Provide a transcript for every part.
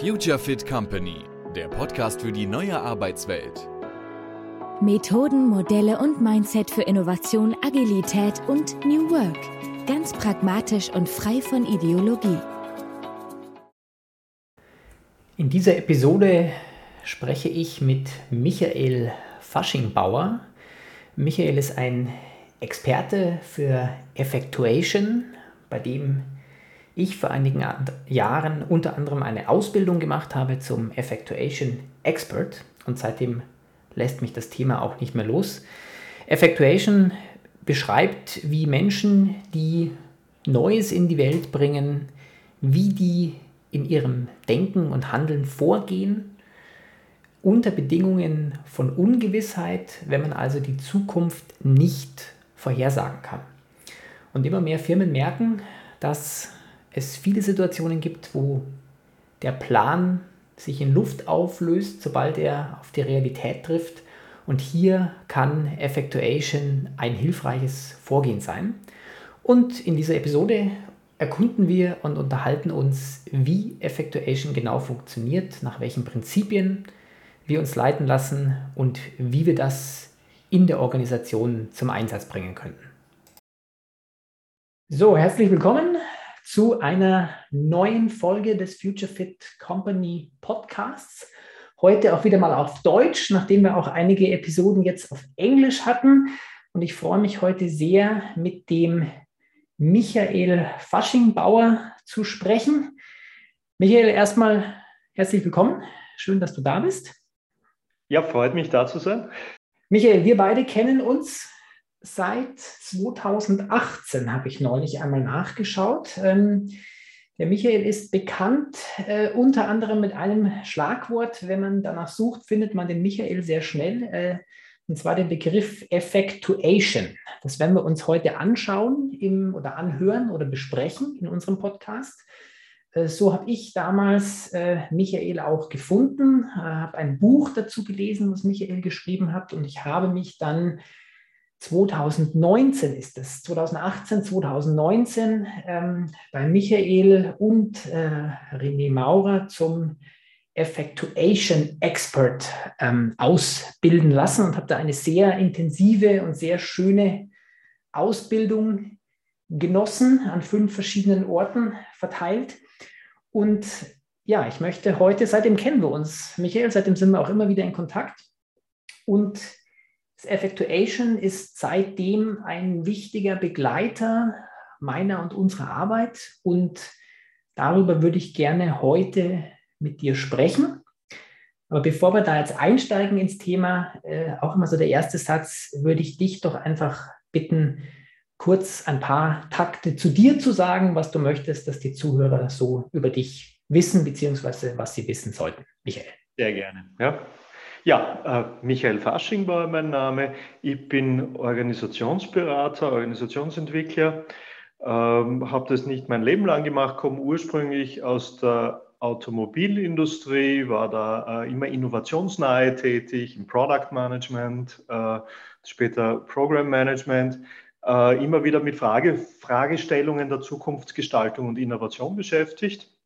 Future Fit Company, der Podcast für die neue Arbeitswelt. Methoden, Modelle und Mindset für Innovation, Agilität und New Work. Ganz pragmatisch und frei von Ideologie. In dieser Episode spreche ich mit Michael Faschingbauer. Michael ist ein Experte für Effectuation, bei dem ich vor einigen Jahren unter anderem eine Ausbildung gemacht habe zum Effectuation Expert und seitdem lässt mich das Thema auch nicht mehr los. Effectuation beschreibt, wie Menschen, die Neues in die Welt bringen, wie die in ihrem Denken und Handeln vorgehen, unter Bedingungen von Ungewissheit, wenn man also die Zukunft nicht vorhersagen kann. Und immer mehr Firmen merken, dass es viele Situationen gibt, wo der Plan sich in Luft auflöst, sobald er auf die Realität trifft. Und hier kann Effectuation ein hilfreiches Vorgehen sein. Und in dieser Episode erkunden wir und unterhalten uns, wie Effectuation genau funktioniert, nach welchen Prinzipien wir uns leiten lassen und wie wir das in der Organisation zum Einsatz bringen könnten. So, herzlich willkommen zu einer neuen Folge des Future Fit Company Podcasts. Heute auch wieder mal auf Deutsch, nachdem wir auch einige Episoden jetzt auf Englisch hatten. Und ich freue mich heute sehr, mit dem Michael Faschingbauer zu sprechen. Michael, erstmal herzlich willkommen. Schön, dass du da bist. Ja, freut mich, da zu sein. Michael, wir beide kennen uns seit 2018, habe ich neulich einmal nachgeschaut. Ähm, der Michael ist bekannt äh, unter anderem mit einem Schlagwort. Wenn man danach sucht, findet man den Michael sehr schnell. Äh, und zwar den Begriff Effectuation. Das werden wir uns heute anschauen im, oder anhören oder besprechen in unserem Podcast. Äh, so habe ich damals äh, Michael auch gefunden, äh, habe ein Buch dazu gelesen, was Michael geschrieben hat und ich habe mich dann 2019 ist es, 2018, 2019 ähm, bei Michael und äh, René Maurer zum Effectuation Expert ähm, ausbilden lassen und habe da eine sehr intensive und sehr schöne Ausbildung genossen, an fünf verschiedenen Orten verteilt. Und ja, ich möchte heute, seitdem kennen wir uns, Michael, seitdem sind wir auch immer wieder in Kontakt. Und das Effectuation ist seitdem ein wichtiger Begleiter meiner und unserer Arbeit und darüber würde ich gerne heute mit dir sprechen. Aber bevor wir da jetzt einsteigen ins Thema, äh, auch immer so der erste Satz, würde ich dich doch einfach bitten, kurz ein paar Takte zu dir zu sagen, was du möchtest, dass die Zuhörer so über dich wissen, beziehungsweise was sie wissen sollten. Michael. Sehr gerne. Ja. Ja, äh, Michael Fasching war mein Name. Ich bin Organisationsberater, Organisationsentwickler. Ähm, habe das nicht mein Leben lang gemacht, komme ursprünglich aus der Automobilindustrie, war da äh, immer innovationsnahe tätig, im Product Management, äh, später Program Management, äh, immer wieder mit Frage, Fragestellungen der Zukunftsgestaltung und Innovation beschäftigt.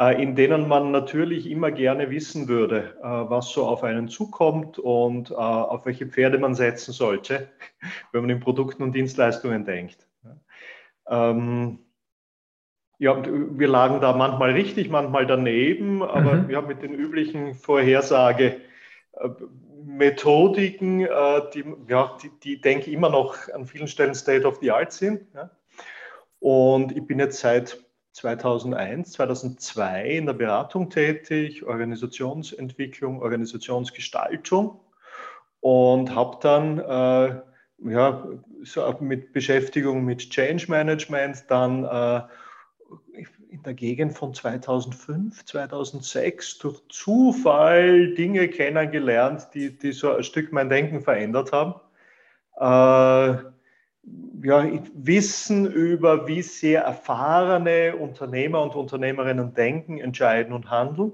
Äh, in denen man natürlich immer gerne wissen würde, äh, was so auf einen zukommt und äh, auf welche Pferde man setzen sollte, wenn man in Produkten und Dienstleistungen denkt. Ähm, ja, wir lagen da manchmal richtig, manchmal daneben, aber mhm. ja, mit den üblichen Vorhersagemethodiken, die, ja, die, die, denke ich, immer noch an vielen Stellen State of the Art sind. Und ich bin jetzt seit 2001, 2002 in der Beratung tätig, Organisationsentwicklung, Organisationsgestaltung und habe dann äh, ja, so mit Beschäftigung mit Change Management dann äh, in der Gegend von 2005, 2006 durch Zufall Dinge kennengelernt, die, die so ein Stück mein Denken verändert haben. Äh, ja, Wissen über, wie sehr erfahrene Unternehmer und Unternehmerinnen denken, entscheiden und handeln.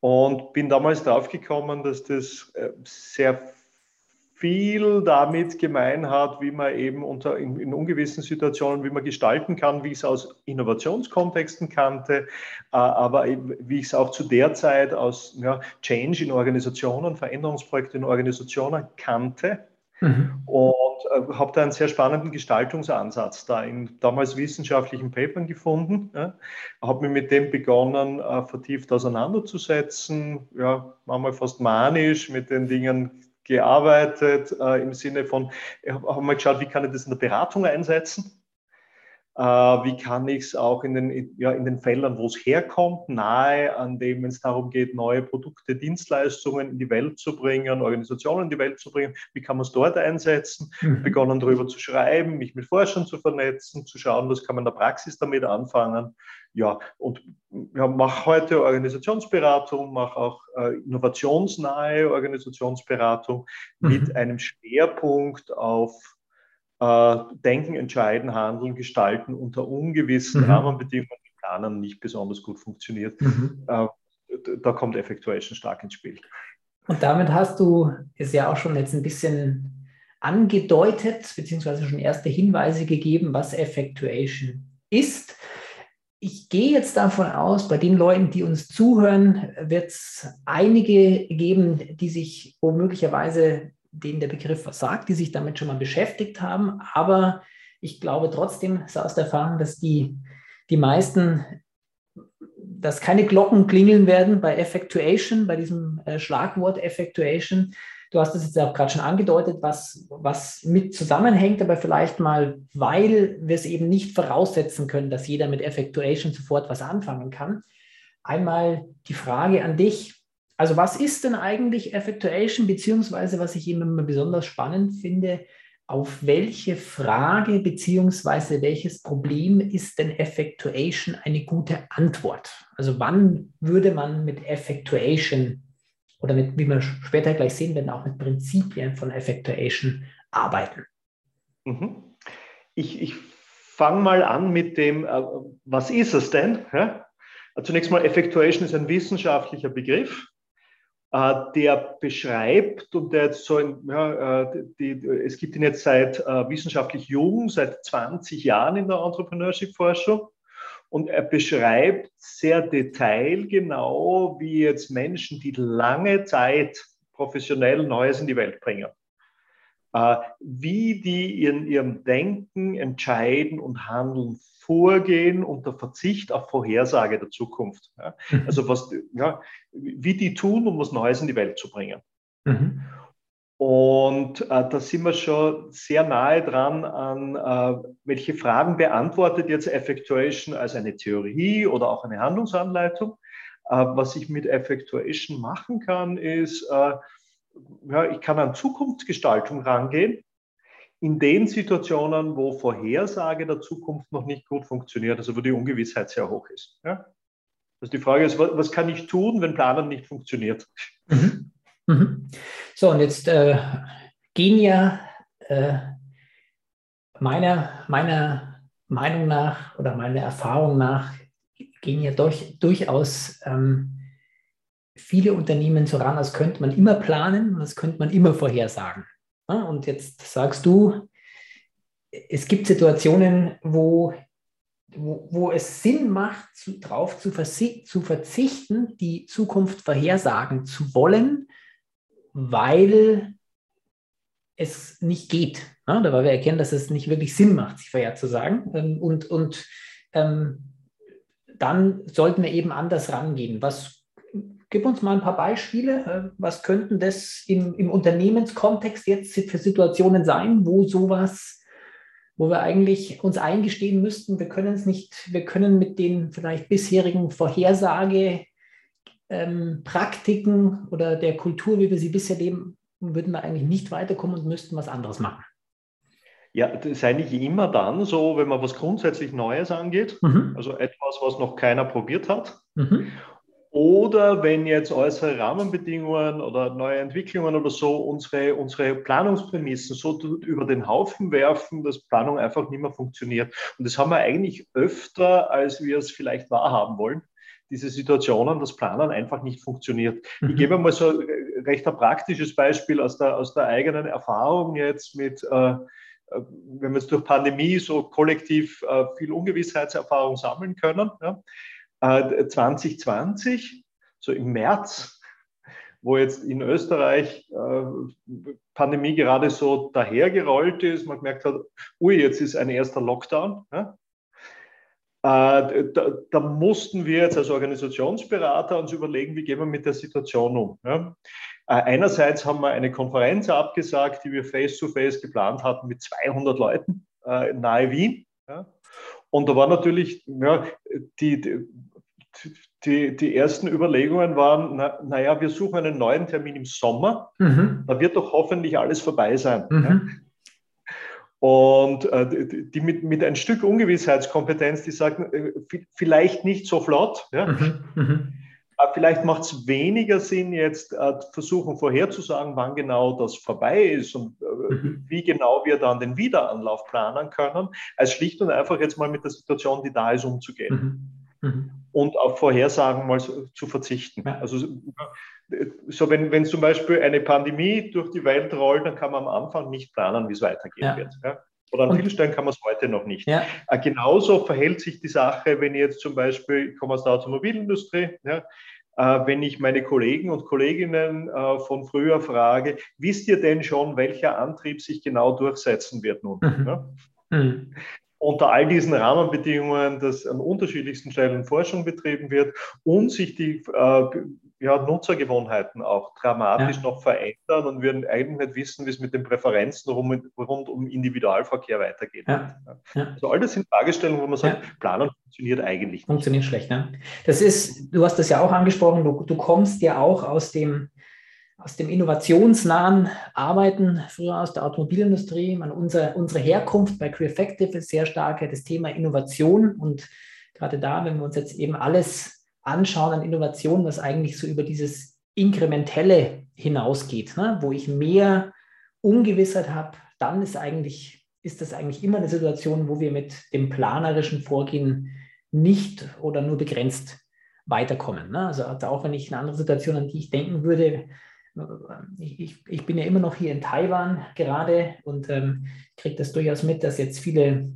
Und bin damals drauf gekommen, dass das äh, sehr viel damit gemein hat, wie man eben unter, in, in, ungewissen Situationen, wie man gestalten kann, wie ich es aus Innovationskontexten kannte, äh, aber wie ich es auch zu der Zeit aus ja, Change in Organisationen, Veränderungsprojekte in Organisationen kannte. Mhm. Und äh, habe da einen sehr spannenden Gestaltungsansatz da in damals wissenschaftlichen Papern gefunden. Ja. Habe mich mit dem begonnen, äh, vertieft auseinanderzusetzen. Ja, manchmal fast manisch mit den Dingen gearbeitet äh, im Sinne von, ich habe mal geschaut, wie kann ich das in der Beratung einsetzen? Äh, wie kann ich es auch in den, ja, in den Feldern, wo es herkommt, nahe an dem, wenn es darum geht, neue Produkte, Dienstleistungen in die Welt zu bringen, Organisationen in die Welt zu bringen, wie kann man es dort einsetzen? Mhm. Begonnen darüber zu schreiben, mich mit Forschern zu vernetzen, zu schauen, was kann man in der Praxis damit anfangen. Ja, und ja, mache heute Organisationsberatung, mache auch äh, innovationsnahe Organisationsberatung mhm. mit einem Schwerpunkt auf äh, denken, entscheiden, handeln, gestalten unter ungewissen mhm. Rahmenbedingungen, die Planen nicht besonders gut funktioniert. Mhm. Äh, da kommt Effectuation stark ins Spiel. Und damit hast du es ja auch schon jetzt ein bisschen angedeutet, beziehungsweise schon erste Hinweise gegeben, was Effectuation ist. Ich gehe jetzt davon aus, bei den Leuten, die uns zuhören, wird es einige geben, die sich womöglicherweise denen der Begriff was sagt, die sich damit schon mal beschäftigt haben. Aber ich glaube trotzdem, so aus der Erfahrung, dass die, die meisten, dass keine Glocken klingeln werden bei Effectuation, bei diesem äh, Schlagwort Effectuation. Du hast es jetzt auch gerade schon angedeutet, was, was mit zusammenhängt, aber vielleicht mal, weil wir es eben nicht voraussetzen können, dass jeder mit Effectuation sofort was anfangen kann. Einmal die Frage an dich, also was ist denn eigentlich Effectuation, beziehungsweise was ich immer besonders spannend finde, auf welche Frage beziehungsweise welches Problem ist denn Effectuation eine gute Antwort? Also wann würde man mit Effectuation oder mit, wie wir später gleich sehen werden, auch mit Prinzipien von Effectuation arbeiten? Mhm. Ich, ich fange mal an mit dem, äh, was ist es denn? Zunächst mal, Effectuation ist ein wissenschaftlicher Begriff der beschreibt und der jetzt so, ja, äh, die, es gibt ihn jetzt seit äh, wissenschaftlich jung, seit 20 Jahren in der Entrepreneurship-Forschung. Und er beschreibt sehr detailgenau, wie jetzt Menschen, die lange Zeit professionell Neues in die Welt bringen, wie die in ihrem Denken, Entscheiden und Handeln Vorgehen unter Verzicht auf Vorhersage der Zukunft. Mhm. Also was, ja, wie die tun, um was Neues in die Welt zu bringen. Mhm. Und äh, da sind wir schon sehr nahe dran an, äh, welche Fragen beantwortet jetzt Effectuation als eine Theorie oder auch eine Handlungsanleitung. Äh, was ich mit Effectuation machen kann, ist, äh, ja, ich kann an Zukunftsgestaltung rangehen in den Situationen, wo Vorhersage der Zukunft noch nicht gut funktioniert, also wo die Ungewissheit sehr hoch ist. Ja? Also die Frage ist, was kann ich tun, wenn Planen nicht funktioniert? Mhm. Mhm. So, und jetzt äh, gehen ja äh, meiner, meiner Meinung nach oder meiner Erfahrung nach gehen ja durch, durchaus ähm, viele Unternehmen so ran, als könnte man immer planen als könnte man immer vorhersagen. Und jetzt sagst du, es gibt Situationen, wo, wo, wo es Sinn macht, darauf zu, zu verzichten, die Zukunft vorhersagen zu wollen, weil es nicht geht. Ja, weil wir erkennen, dass es nicht wirklich Sinn macht, sich vorherzusagen. Ähm, und, und ähm, dann sollten wir eben anders rangehen. Was Gib uns mal ein paar Beispiele. Äh, was könnten das im, im Unternehmenskontext jetzt für Situationen sein, wo sowas, wo wir eigentlich uns eingestehen müssten, wir können es nicht, wir können mit den vielleicht bisherigen Vorhersagepraktiken ähm, oder der Kultur, wie wir sie bisher leben, würden wir eigentlich nicht weiterkommen und müssten was anderes machen. Ja, das ist eigentlich immer dann so, wenn man was grundsätzlich Neues angeht, mhm. also etwas, was noch keiner probiert hat. Mhm. Oder wenn jetzt äußere Rahmenbedingungen oder neue Entwicklungen oder so unsere, unsere Planungsprämissen so über den Haufen werfen, dass Planung einfach nicht mehr funktioniert. Und das haben wir eigentlich öfter, als wir es vielleicht wahrhaben wollen diese Situationen, dass Planen einfach nicht funktioniert. Mhm. Ich gebe mal so recht ein praktisches Beispiel aus der, aus der eigenen Erfahrung jetzt mit, äh, wenn wir jetzt durch Pandemie so kollektiv äh, viel Ungewissheitserfahrung sammeln können. Ja. Äh, 2020, so im März, wo jetzt in Österreich äh, Pandemie gerade so dahergerollt ist, man gemerkt hat, ui, jetzt ist ein erster Lockdown. Ja? Äh, da, da, mussten wir jetzt als Organisationsberater uns überlegen, wie gehen wir mit der Situation um. Ja? Äh, einerseits haben wir eine Konferenz abgesagt, die wir face-to-face -face geplant hatten mit 200 Leuten äh, nahe Wien. Ja? Und da war natürlich, ja, die, die, die, die ersten Überlegungen waren, na, naja, wir suchen einen neuen Termin im Sommer, mhm. da wird doch hoffentlich alles vorbei sein. Mhm. Ja? Und äh, die, die mit, mit ein Stück Ungewissheitskompetenz, die sagen, äh, vielleicht nicht so flott. Ja? Mhm. Mhm. Vielleicht macht es weniger Sinn, jetzt äh, versuchen vorherzusagen, wann genau das vorbei ist und äh, mhm. wie genau wir dann den Wiederanlauf planen können, als schlicht und einfach jetzt mal mit der Situation, die da ist, umzugehen. Mhm. Mhm. Und auf Vorhersagen mal so, zu verzichten. Also so wenn, wenn zum Beispiel eine Pandemie durch die Welt rollt, dann kann man am Anfang nicht planen, wie es weitergehen ja. wird. Ja? Oder an vielen Stellen kann man es heute noch nicht. Ja. Äh, genauso verhält sich die Sache, wenn ich jetzt zum Beispiel, ich komme aus der Automobilindustrie, ja, äh, wenn ich meine Kollegen und Kolleginnen äh, von früher frage, wisst ihr denn schon, welcher Antrieb sich genau durchsetzen wird nun? Mhm. Ja? Mhm. Unter all diesen Rahmenbedingungen, dass an unterschiedlichsten Stellen Forschung betrieben wird und sich die äh, ja, Nutzergewohnheiten auch dramatisch ja. noch verändern und wir eigentlich nicht wissen, wie es mit den Präferenzen rund, rund um Individualverkehr weitergeht. Ja. Also all das sind Fragestellungen, wo man sagt, Planung funktioniert eigentlich nicht. Funktioniert schlecht, ne? Das ist, du hast das ja auch angesprochen, du, du kommst ja auch aus dem, aus dem innovationsnahen Arbeiten, früher aus der Automobilindustrie. Man, unser, unsere Herkunft bei Creeffective ist sehr stark das Thema Innovation und gerade da, wenn wir uns jetzt eben alles anschauen an Innovationen, was eigentlich so über dieses Inkrementelle hinausgeht, ne? wo ich mehr Ungewissheit habe, dann ist eigentlich, ist das eigentlich immer eine Situation, wo wir mit dem planerischen Vorgehen nicht oder nur begrenzt weiterkommen. Ne? Also auch wenn ich eine andere Situation, an die ich denken würde, ich, ich, ich bin ja immer noch hier in Taiwan gerade und ähm, kriege das durchaus mit, dass jetzt viele,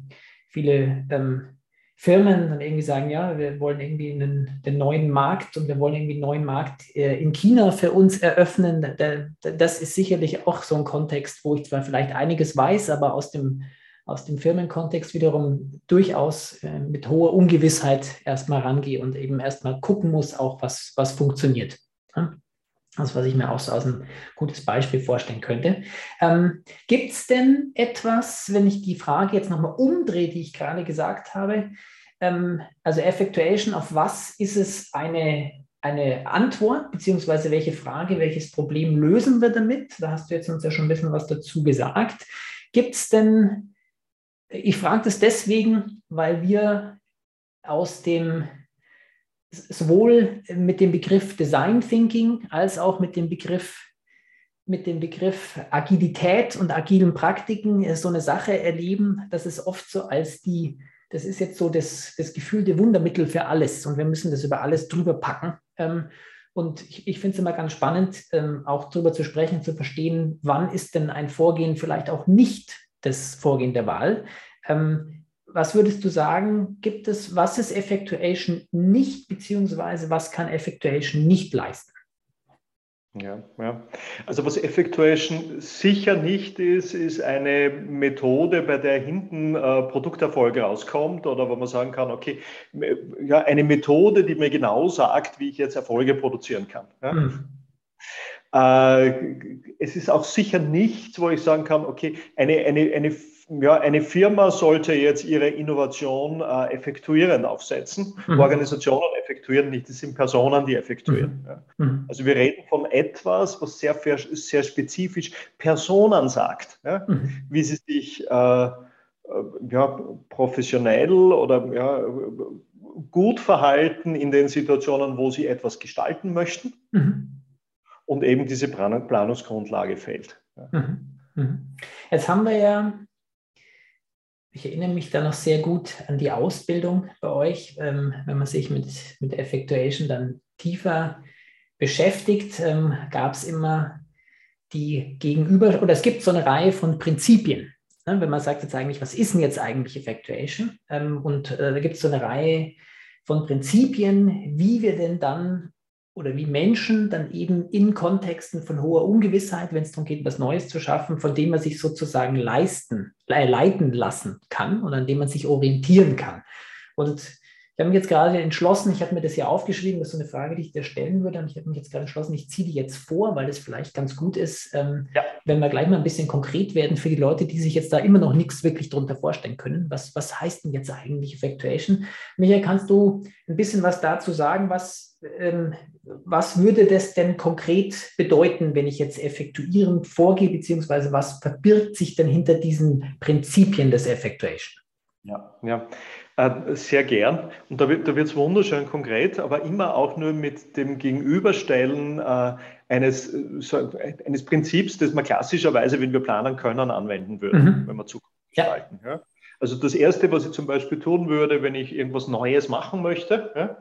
viele ähm, Firmen dann irgendwie sagen, ja, wir wollen irgendwie einen, den neuen Markt und wir wollen irgendwie einen neuen Markt äh, in China für uns eröffnen. das ist sicherlich auch so ein Kontext, wo ich zwar vielleicht einiges weiß, aber aus dem, aus dem Firmenkontext wiederum durchaus äh, mit hoher Ungewissheit erstmal rangehe und eben erstmal gucken muss, auch was, was funktioniert. Das, was ich mir auch so als ein gutes Beispiel vorstellen könnte. Ähm, Gibt es denn etwas, wenn ich die Frage jetzt nochmal umdrehe, die ich gerade gesagt habe, ähm, also Effectuation, auf was ist es eine, eine Antwort, beziehungsweise welche Frage, welches Problem lösen wir damit? Da hast du jetzt uns ja schon ein bisschen was dazu gesagt. Gibt es denn, ich frage das deswegen, weil wir aus dem sowohl mit dem Begriff Design Thinking als auch mit dem Begriff mit dem Begriff Agilität und agilen Praktiken so eine Sache erleben, dass es oft so als die, das ist jetzt so das, das gefühlte Wundermittel für alles und wir müssen das über alles drüber packen. Ähm, und ich, ich finde es immer ganz spannend, ähm, auch darüber zu sprechen, zu verstehen, wann ist denn ein Vorgehen vielleicht auch nicht das Vorgehen der Wahl. Ähm, was würdest du sagen, gibt es, was ist Effectuation nicht, beziehungsweise was kann Effectuation nicht leisten? Ja, ja. Also was Effectuation sicher nicht ist, ist eine Methode, bei der hinten äh, Produkterfolg rauskommt oder wo man sagen kann, okay, ja, eine Methode, die mir genau sagt, wie ich jetzt Erfolge produzieren kann. Ja? Mhm. Äh, es ist auch sicher nichts, wo ich sagen kann, okay, eine, eine, eine ja, eine Firma sollte jetzt ihre Innovation äh, effektuierend aufsetzen. Mhm. Organisationen effektuieren nicht, das sind Personen, die effektuieren. Mhm. Ja. Mhm. Also wir reden von etwas, was sehr, sehr spezifisch Personen sagt, ja, mhm. wie sie sich äh, äh, ja, professionell oder ja, gut verhalten in den Situationen, wo sie etwas gestalten möchten mhm. und eben diese Planungsgrundlage fehlt. Jetzt haben wir ja ich erinnere mich da noch sehr gut an die Ausbildung bei euch, ähm, wenn man sich mit, mit Effectuation dann tiefer beschäftigt, ähm, gab es immer die Gegenüber, oder es gibt so eine Reihe von Prinzipien. Ne? Wenn man sagt jetzt eigentlich, was ist denn jetzt eigentlich Effectuation? Ähm, und äh, da gibt es so eine Reihe von Prinzipien, wie wir denn dann oder wie Menschen dann eben in Kontexten von hoher Ungewissheit, wenn es darum geht, was Neues zu schaffen, von dem man sich sozusagen leisten, leiten lassen kann und an dem man sich orientieren kann. Und ich habe mich jetzt gerade entschlossen, ich habe mir das hier aufgeschrieben, das ist so eine Frage, die ich dir stellen würde. Und ich habe mich jetzt gerade entschlossen, ich ziehe die jetzt vor, weil das vielleicht ganz gut ist, ähm, ja. wenn wir gleich mal ein bisschen konkret werden für die Leute, die sich jetzt da immer noch nichts wirklich darunter vorstellen können. Was, was heißt denn jetzt eigentlich Effectuation? Michael, kannst du ein bisschen was dazu sagen? Was, was würde das denn konkret bedeuten, wenn ich jetzt effektuierend vorgehe, beziehungsweise was verbirgt sich denn hinter diesen Prinzipien des Effectuation? Ja, ja. Äh, sehr gern. Und da wird es wunderschön konkret, aber immer auch nur mit dem Gegenüberstellen äh, eines, so, eines Prinzips, das man klassischerweise, wenn wir planen können, anwenden würden, mhm. wenn wir Zukunft gestalten. Ja. Ja. Also das Erste, was ich zum Beispiel tun würde, wenn ich irgendwas Neues machen möchte, ja, äh,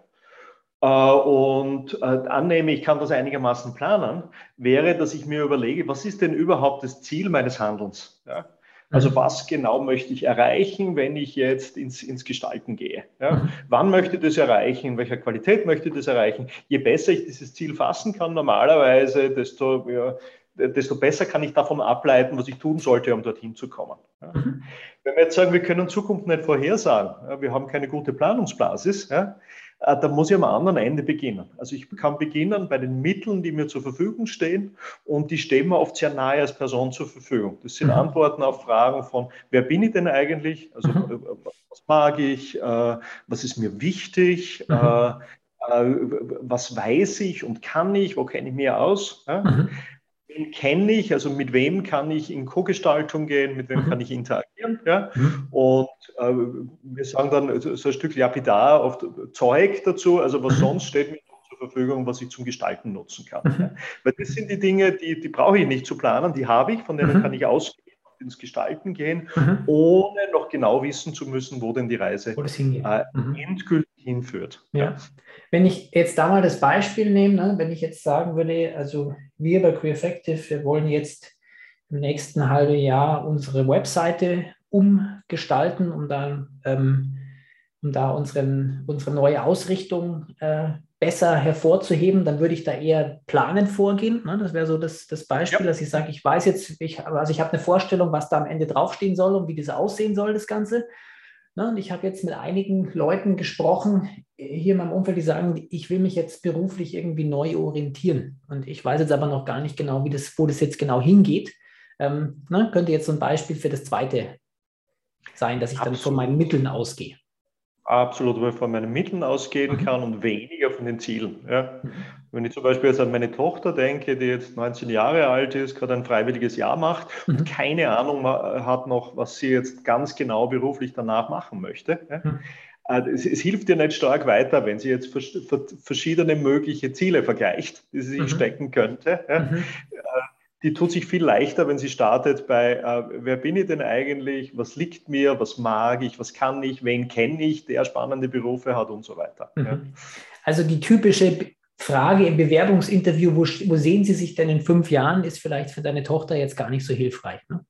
und äh, annehme, ich kann das einigermaßen planen, wäre, dass ich mir überlege, was ist denn überhaupt das Ziel meines Handelns? Ja? Also mhm. was genau möchte ich erreichen, wenn ich jetzt ins, ins Gestalten gehe? Ja? Mhm. Wann möchte ich das erreichen? In welcher Qualität möchte ich das erreichen? Je besser ich dieses Ziel fassen kann, normalerweise, desto, ja, desto besser kann ich davon ableiten, was ich tun sollte, um dorthin zu kommen. Ja? Mhm. Wenn wir jetzt sagen, wir können Zukunft nicht vorhersagen, wir haben keine gute Planungsbasis, äh, da muss ich am anderen Ende beginnen. Also ich kann beginnen bei den Mitteln, die mir zur Verfügung stehen und die stehen mir oft sehr nahe als Person zur Verfügung. Das sind mhm. Antworten auf Fragen von, wer bin ich denn eigentlich? Also mhm. Äh, was mag ich? Äh, was ist mir wichtig? Mhm. Was weiß ich und kann ich? Wo kenne ich mir aus? Mhm wen kenne ich, also mit wem kann ich in Co-Gestaltung gehen, mit wem mhm. kann ich interagieren. Ja? Mhm. Und äh, wir sagen dann so ein Stück lapidar oft Zeug dazu, also was mhm. sonst steht mir zur Verfügung, was ich zum Gestalten nutzen kann. Ja? Weil das sind die Dinge, die, die brauche ich nicht zu planen, die habe ich, von denen kann ich ausgehen ins Gestalten gehen, ohne noch genau wissen zu müssen, wo denn die Reise äh, endgültig hinführt. Ja. Wenn ich jetzt da mal das Beispiel nehme, ne, wenn ich jetzt sagen würde, also wir bei QEffective, wir wollen jetzt im nächsten halben Jahr unsere Webseite umgestalten, um dann, ähm, um da unseren, unsere neue Ausrichtung äh, besser hervorzuheben, dann würde ich da eher planend vorgehen. Ne? Das wäre so das, das Beispiel, ja. dass ich sage, ich weiß jetzt, ich, also ich habe eine Vorstellung, was da am Ende draufstehen soll und wie das aussehen soll, das Ganze. Ne? Und ich habe jetzt mit einigen Leuten gesprochen, hier in meinem Umfeld, die sagen, ich will mich jetzt beruflich irgendwie neu orientieren. Und ich weiß jetzt aber noch gar nicht genau, wie das, wo das jetzt genau hingeht. Ähm, ne? Könnte jetzt so ein Beispiel für das zweite sein, dass ich Absolut. dann von meinen Mitteln ausgehe. Absolut, wo ich von meinen Mitteln ausgehen mhm. kann und weniger von den Zielen. Ja. Wenn ich zum Beispiel jetzt an meine Tochter denke, die jetzt 19 Jahre alt ist, gerade ein freiwilliges Jahr macht mhm. und keine Ahnung hat noch, was sie jetzt ganz genau beruflich danach machen möchte. Mhm. Äh, es, es, hilft ihr nicht stark weiter, wenn sie jetzt verschiedene mögliche Ziele vergleicht, die sie sich mhm. stecken könnte. Mhm. Äh, die tut sich viel leichter, wenn sie startet bei, äh, wer bin ich denn eigentlich, was liegt mir, was mag ich, was kann ich, wen kenne ich, der spannende Berufe hat und so weiter. Mhm. Ja. Also die typische Frage im Bewerbungsinterview, wo, wo, sehen Sie sich denn in fünf Jahren, ist vielleicht für deine Tochter jetzt gar nicht so hilfreich. Ne?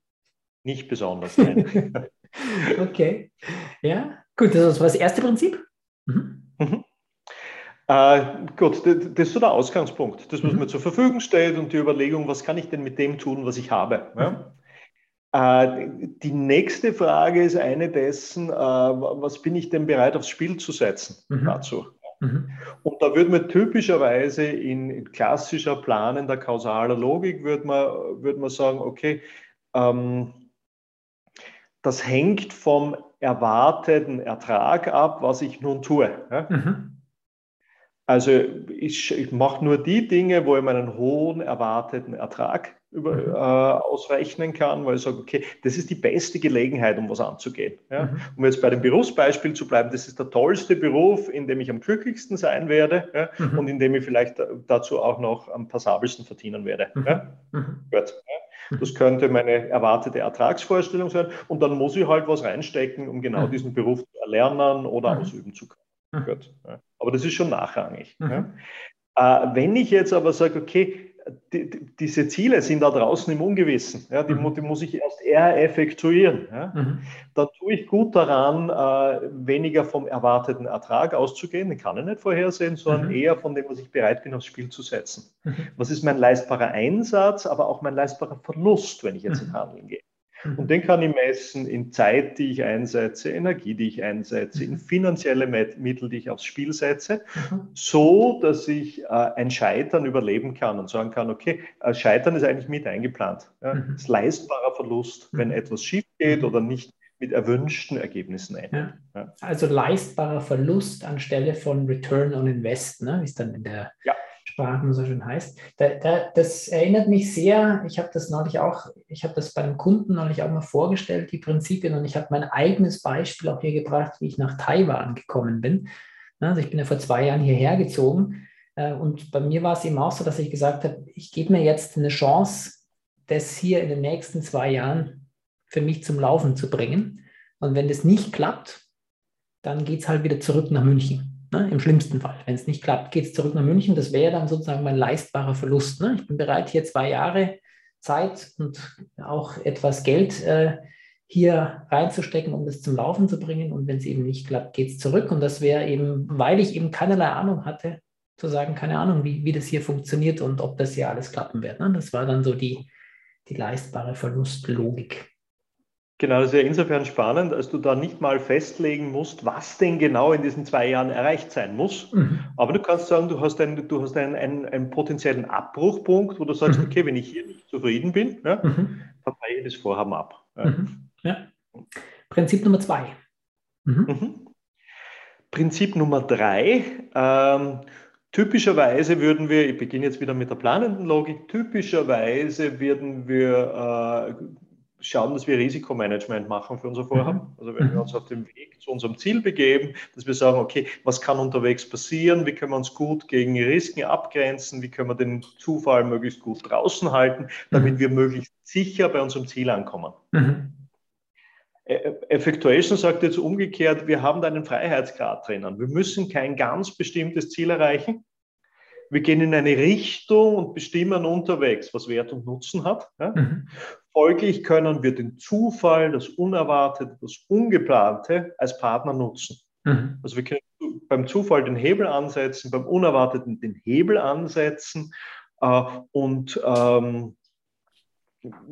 Nicht besonders, nein. okay. Ja, gut, das ist das erste Prinzip. Mhm. Mhm. Äh, gut, das ist so der Ausgangspunkt. Das, was mhm. mir zur Verfügung steht und die Überlegung, was kann ich denn mit dem tun, was ich habe. Ja? Äh, die nächste Frage ist eine dessen, äh, was bin ich denn bereit aufs Spiel zu setzen mhm. dazu? Mhm. Und da würde man typischerweise in klassischer planender kausaler Logik würde man, würde man sagen, okay, ähm, das hängt vom erwarteten Ertrag ab, was ich nun tue. Ja? Mhm. Also ich, ich mache nur die Dinge, wo ich meinen hohen erwarteten Ertrag über, mhm. äh, ausrechnen kann, weil ich sage, okay, das ist die beste Gelegenheit, um was anzugehen. Ja? Mhm. Um jetzt bei dem Berufsbeispiel zu bleiben, das ist der tollste Beruf, in dem ich am glücklichsten sein werde ja? mhm. und in dem ich vielleicht dazu auch noch am passabelsten verdienen werde. Mhm. Ja? Mhm. Gut. Mhm. Das könnte meine erwartete Ertragsvorstellung sein und dann muss ich halt was reinstecken, um genau diesen Beruf zu erlernen oder ausüben zu können. Gut. Aber das ist schon nachrangig. Mhm. Ja. Äh, wenn ich jetzt aber sage, okay, die, die, diese Ziele sind da draußen im Ungewissen, ja, die, mhm. die muss ich erst eher effektuieren. Ja. Mhm. Dann tue ich gut daran, äh, weniger vom erwarteten Ertrag auszugehen, den kann ich nicht vorhersehen, sondern mhm. eher von dem, was ich bereit bin, aufs Spiel zu setzen. Mhm. Was ist mein leistbarer Einsatz, aber auch mein leistbarer Verlust, wenn ich jetzt mhm. in Handeln gehe. Und den kann ich messen in Zeit, die ich einsetze, Energie, die ich einsetze, in mhm. finanzielle Mittel, die ich aufs Spiel setze, mhm. so dass ich äh, ein Scheitern überleben kann und sagen kann, okay, äh, Scheitern ist eigentlich mit eingeplant. Ja? Mhm. Das ist leistbarer Verlust, wenn etwas schief geht oder nicht mit erwünschten Ergebnissen endet. Ja. Ja. Also leistbarer Verlust anstelle von Return on Invest, ne? ist dann in der ja. Sprachen so schön heißt. Da, da, das erinnert mich sehr, ich habe das neulich auch, ich habe das beim Kunden neulich auch mal vorgestellt, die Prinzipien, und ich habe mein eigenes Beispiel auch hier gebracht, wie ich nach Taiwan gekommen bin. Also ich bin ja vor zwei Jahren hierher gezogen äh, und bei mir war es eben auch so, dass ich gesagt habe, ich gebe mir jetzt eine Chance, das hier in den nächsten zwei Jahren für mich zum Laufen zu bringen. Und wenn das nicht klappt, dann geht es halt wieder zurück nach München. Ne? Im schlimmsten Fall. Wenn es nicht klappt, geht es zurück nach München. Das wäre dann sozusagen mein leistbarer Verlust. Ne? Ich bin bereit, hier zwei Jahre Zeit und auch etwas Geld äh, hier reinzustecken, um das zum Laufen zu bringen. Und wenn es eben nicht klappt, geht es zurück. Und das wäre eben, weil ich eben keinerlei Ahnung hatte, zu sagen, keine Ahnung, wie, wie das hier funktioniert und ob das hier alles klappen wird. Ne? Das war dann so die, die leistbare Verlustlogik. Genau, das ist ja insofern spannend, als du da nicht mal festlegen musst, was denn genau in diesen zwei Jahren erreicht sein muss. Mhm. Aber du kannst sagen, du hast, einen, du hast einen, einen, einen potenziellen Abbruchpunkt, wo du sagst, mhm. okay, wenn ich hier nicht zufrieden bin, ja, mhm. dann breche ich das Vorhaben ab. Ja. Mhm. ja. Prinzip Nummer zwei. Mhm. Mhm. Prinzip Nummer drei. Ähm, Typischerweise würden wir, ich beginne jetzt wieder mit der planenden Logik, typischerweise würden wir äh, schauen, dass wir Risikomanagement machen für unser Vorhaben. Mhm. Also wenn wir mhm. uns auf den Weg zu unserem Ziel begeben, dass wir sagen, okay, was kann unterwegs passieren, wie können wir uns gut gegen Risiken abgrenzen, wie können wir den Zufall möglichst gut draußen halten, damit mhm. wir möglichst sicher bei unserem Ziel ankommen. Mhm. Effectuation sagt jetzt umgekehrt, wir haben da einen Freiheitsgrad drinnen. Wir müssen kein ganz bestimmtes Ziel erreichen. Wir gehen in eine Richtung und bestimmen unterwegs, was Wert und Nutzen hat. Ja? Mhm. Folglich können wir den Zufall, das Unerwartete, das Ungeplante als Partner nutzen. Mhm. Also wir können beim Zufall den Hebel ansetzen, beim Unerwarteten den Hebel ansetzen äh, und ähm,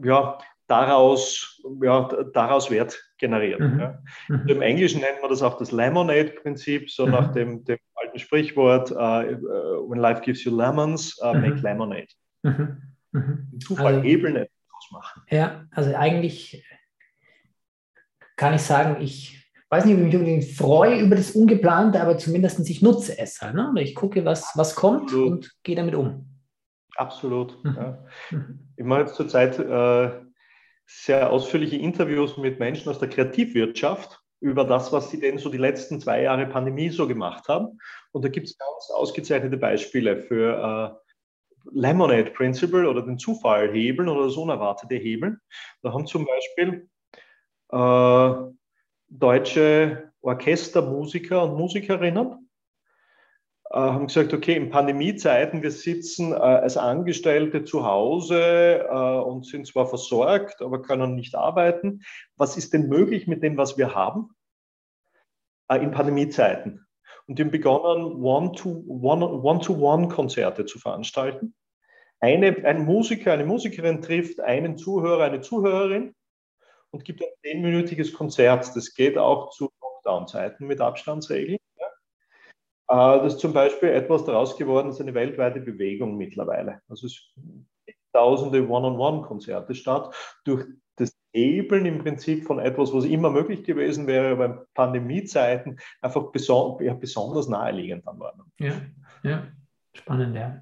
ja, daraus, ja, daraus Wert generieren. Mhm. Ja. Mhm. Im Englischen nennt man das auch das Lemonade-Prinzip, so nach mhm. dem, dem, alten Sprichwort, uh, when life gives you lemons, uh, make lemonade. Zufall also, hebeln machen. Ja, also eigentlich kann ich sagen, ich weiß nicht, ob ich mich unbedingt freue über das Ungeplante, aber zumindest ich nutze es halt. Ne? Ich gucke, was, was kommt Absolut. und gehe damit um. Absolut. Mhm. Ja. Mhm. Ich mache jetzt zurzeit äh, sehr ausführliche Interviews mit Menschen aus der Kreativwirtschaft über das, was sie denn so die letzten zwei Jahre Pandemie so gemacht haben. Und da gibt es ganz ausgezeichnete Beispiele für äh, Lemonade Principle oder den Zufall hebeln oder das Unerwartete hebeln. Da haben zum Beispiel äh, deutsche Orchestermusiker und Musikerinnen äh, haben gesagt, okay, in Pandemiezeiten, wir sitzen äh, als Angestellte zu Hause äh, und sind zwar versorgt, aber können nicht arbeiten. Was ist denn möglich mit dem, was wir haben äh, in Pandemiezeiten? Und die haben begonnen, One-to-One-Konzerte zu veranstalten. Eine, ein Musiker, eine Musikerin trifft einen Zuhörer, eine Zuhörerin und gibt ein zehnminütiges Konzert. Das geht auch zu Lockdown-Zeiten mit Abstandsregeln. Äh, das ist zum Beispiel etwas daraus geworden, ist eine weltweite Bewegung mittlerweile. Also es tausende One-on-One-Konzerte statt. Durch Hebeln im Prinzip von etwas, was immer möglich gewesen wäre, aber in Pandemiezeiten einfach beson ja, besonders naheliegend dann war. Ja, ja, spannend, ja.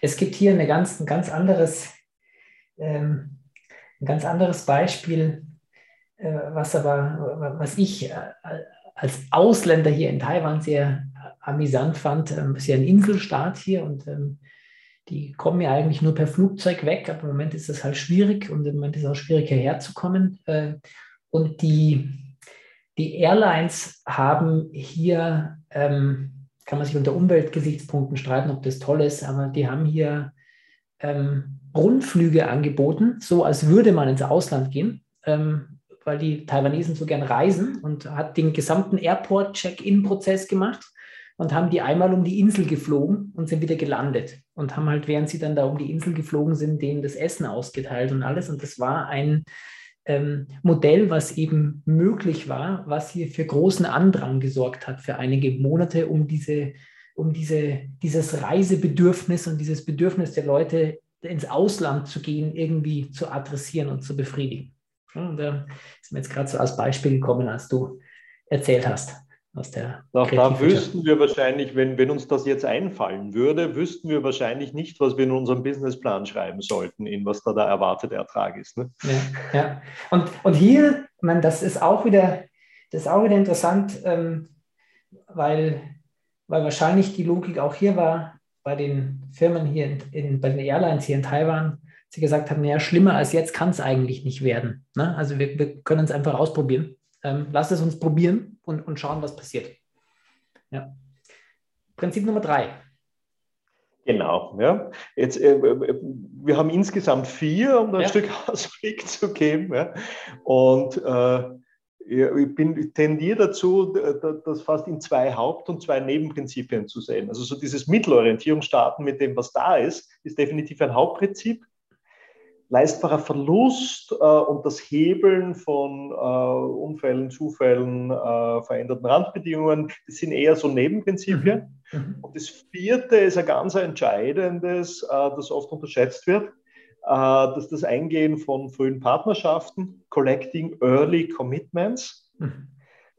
Es gibt hier eine ganz, ein ganz anderes, ähm, ein ganz anderes Beispiel, äh, was aber, was ich äh, als Ausländer hier in Taiwan sehr amüsant fand. Ähm, es ist ja ein Inselstaat hier und ähm, die kommen ja eigentlich nur per Flugzeug weg, aber im Moment ist das halt schwierig und im Moment ist es auch schwierig hierher zu kommen. Äh, und die, die Airlines haben hier ähm, kann man sich unter Umweltgesichtspunkten streiten, ob das toll ist, aber die haben hier ähm, Rundflüge angeboten, so als würde man ins Ausland gehen, ähm, weil die Taiwanesen so gern reisen und hat den gesamten Airport-Check-In-Prozess gemacht und haben die einmal um die Insel geflogen und sind wieder gelandet und haben halt, während sie dann da um die Insel geflogen sind, denen das Essen ausgeteilt und alles. Und das war ein ähm, Modell, was eben möglich war, was hier für großen Andrang gesorgt hat für einige Monate, um diese um diese, dieses Reisebedürfnis und dieses Bedürfnis der Leute ins Ausland zu gehen, irgendwie zu adressieren und zu befriedigen. Und da ist mir jetzt gerade so als Beispiel gekommen, als du erzählt hast. Aus der Auch da wüssten wir wahrscheinlich, wenn, wenn uns das jetzt einfallen würde, wüssten wir wahrscheinlich nicht, was wir in unserem Businessplan schreiben sollten, in was da der erwartete Ertrag ist. Ne? Ja, ja. Und, und hier, ich meine, das ist auch wieder, das ist auch wieder interessant, ähm, weil, weil wahrscheinlich die Logik auch hier war, bei den Firmen hier, in, in, bei den Airlines hier in Taiwan, sie gesagt haben, naja, schlimmer als jetzt kann es eigentlich nicht werden. Ne? Also wir, wir können es einfach ausprobieren. Ähm, lass es uns probieren und, und schauen, was passiert. Ja. Prinzip Nummer drei. Genau, ja. Jetzt, äh, wir haben insgesamt vier, um ein ja. Stück Ausblick zu geben. Ja. Und äh, ich, bin, tendiere dazu, das fast in zwei Haupt- und zwei Nebenprinzipien zu sehen. Also so dieses Mittelorientierung starten mit dem, was da ist, ist definitiv ein Hauptprinzip leistbarer Verlust äh, und das Hebeln von äh, Unfällen, Zufällen, äh, veränderten Randbedingungen, das sind eher so Nebenprinzipien. Mhm. mhm. Und das vierte ist ein ganz entscheidendes, äh, das oft unterschätzt wird, äh, dass das Eingehen von frühen Partnerschaften, Collecting Early Commitments, mhm.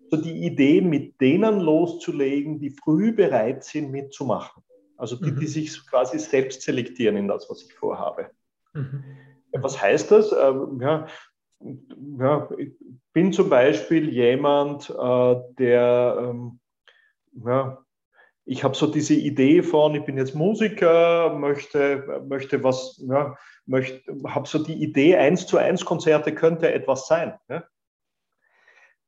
so die Idee, mit denen loszulegen, die früh bereit sind, mitzumachen. Also die, die mhm. sich quasi selbst selektieren in das, was ich vorhabe. Mhm. Was heißt das? Ähm, ja, ja, ich bin zum Beispiel jemand, äh, der, ähm, ja, ich habe so diese Idee von, ich bin jetzt Musiker, möchte, möchte was, ja, möchte, habe so die Idee, eins zu eins Konzerte könnte etwas sein. Ja?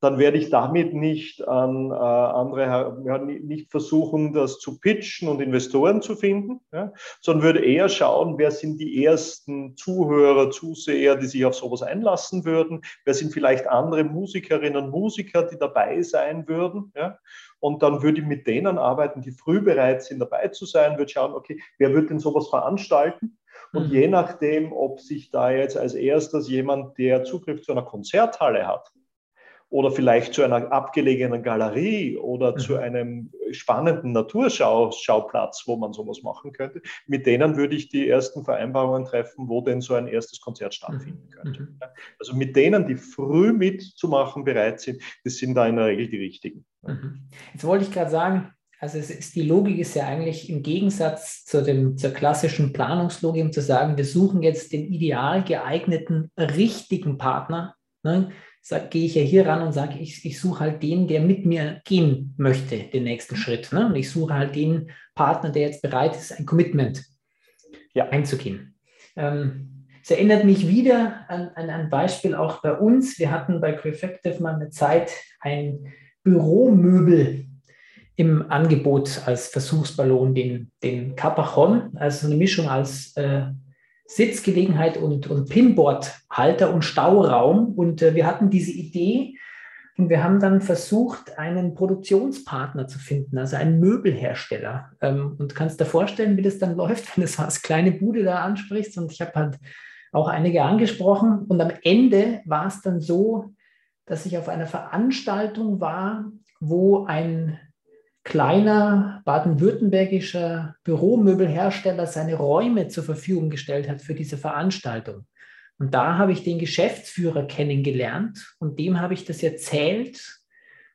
Dann werde ich damit nicht an äh, andere, ja, nicht versuchen, das zu pitchen und Investoren zu finden, ja, sondern würde eher schauen, wer sind die ersten Zuhörer, Zuseher, die sich auf sowas einlassen würden, wer sind vielleicht andere Musikerinnen und Musiker, die dabei sein würden. Ja, und dann würde ich mit denen arbeiten, die früh bereit sind, dabei zu sein, würde schauen, okay, wer wird denn sowas veranstalten? Und mhm. je nachdem, ob sich da jetzt als erstes jemand, der Zugriff zu einer Konzerthalle hat, oder vielleicht zu einer abgelegenen Galerie oder mhm. zu einem spannenden Naturschauplatz, wo man sowas machen könnte. Mit denen würde ich die ersten Vereinbarungen treffen, wo denn so ein erstes Konzert stattfinden mhm. könnte. Mhm. Also mit denen, die früh mitzumachen bereit sind, das sind da in der Regel die richtigen. Mhm. Jetzt wollte ich gerade sagen, also ist, die Logik ist ja eigentlich im Gegensatz zu dem, zur klassischen Planungslogik, um zu sagen, wir suchen jetzt den ideal geeigneten, richtigen Partner. Ne? Sag, gehe ich ja hier ran und sage, ich, ich suche halt den, der mit mir gehen möchte, den nächsten Schritt. Ne? Und ich suche halt den Partner, der jetzt bereit ist, ein Commitment ja. einzugehen. Ähm, es erinnert mich wieder an, an ein Beispiel auch bei uns. Wir hatten bei Prefective mal eine Zeit ein Büromöbel im Angebot als Versuchsballon, den, den Capachon, also eine Mischung als äh, Sitzgelegenheit und, und Pinboard-Halter und Stauraum. Und äh, wir hatten diese Idee und wir haben dann versucht, einen Produktionspartner zu finden, also einen Möbelhersteller. Ähm, und kannst dir vorstellen, wie das dann läuft, wenn du so als kleine Bude da ansprichst. Und ich habe halt auch einige angesprochen. Und am Ende war es dann so, dass ich auf einer Veranstaltung war, wo ein kleiner baden-württembergischer Büromöbelhersteller seine Räume zur Verfügung gestellt hat für diese Veranstaltung. Und da habe ich den Geschäftsführer kennengelernt und dem habe ich das erzählt.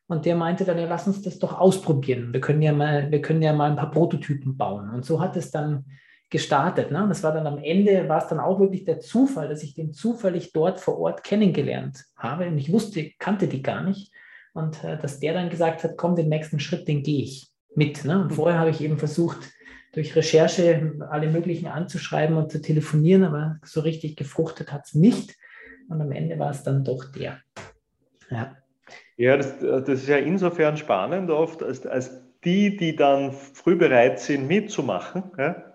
Und der meinte dann, ja, lass uns das doch ausprobieren. Wir können ja mal, wir können ja mal ein paar Prototypen bauen. Und so hat es dann gestartet. Ne? Und das war dann am Ende, war es dann auch wirklich der Zufall, dass ich den zufällig dort vor Ort kennengelernt habe. Und ich wusste, kannte die gar nicht. Und äh, dass der dann gesagt hat, komm, den nächsten Schritt, den gehe ich mit. Ne? Und vorher habe ich eben versucht, durch Recherche alle möglichen anzuschreiben und zu telefonieren, aber so richtig gefruchtet hat es nicht. Und am Ende war es dann doch der. Ja, ja das, das ist ja insofern spannend oft, als, als die, die dann früh bereit sind mitzumachen, ja,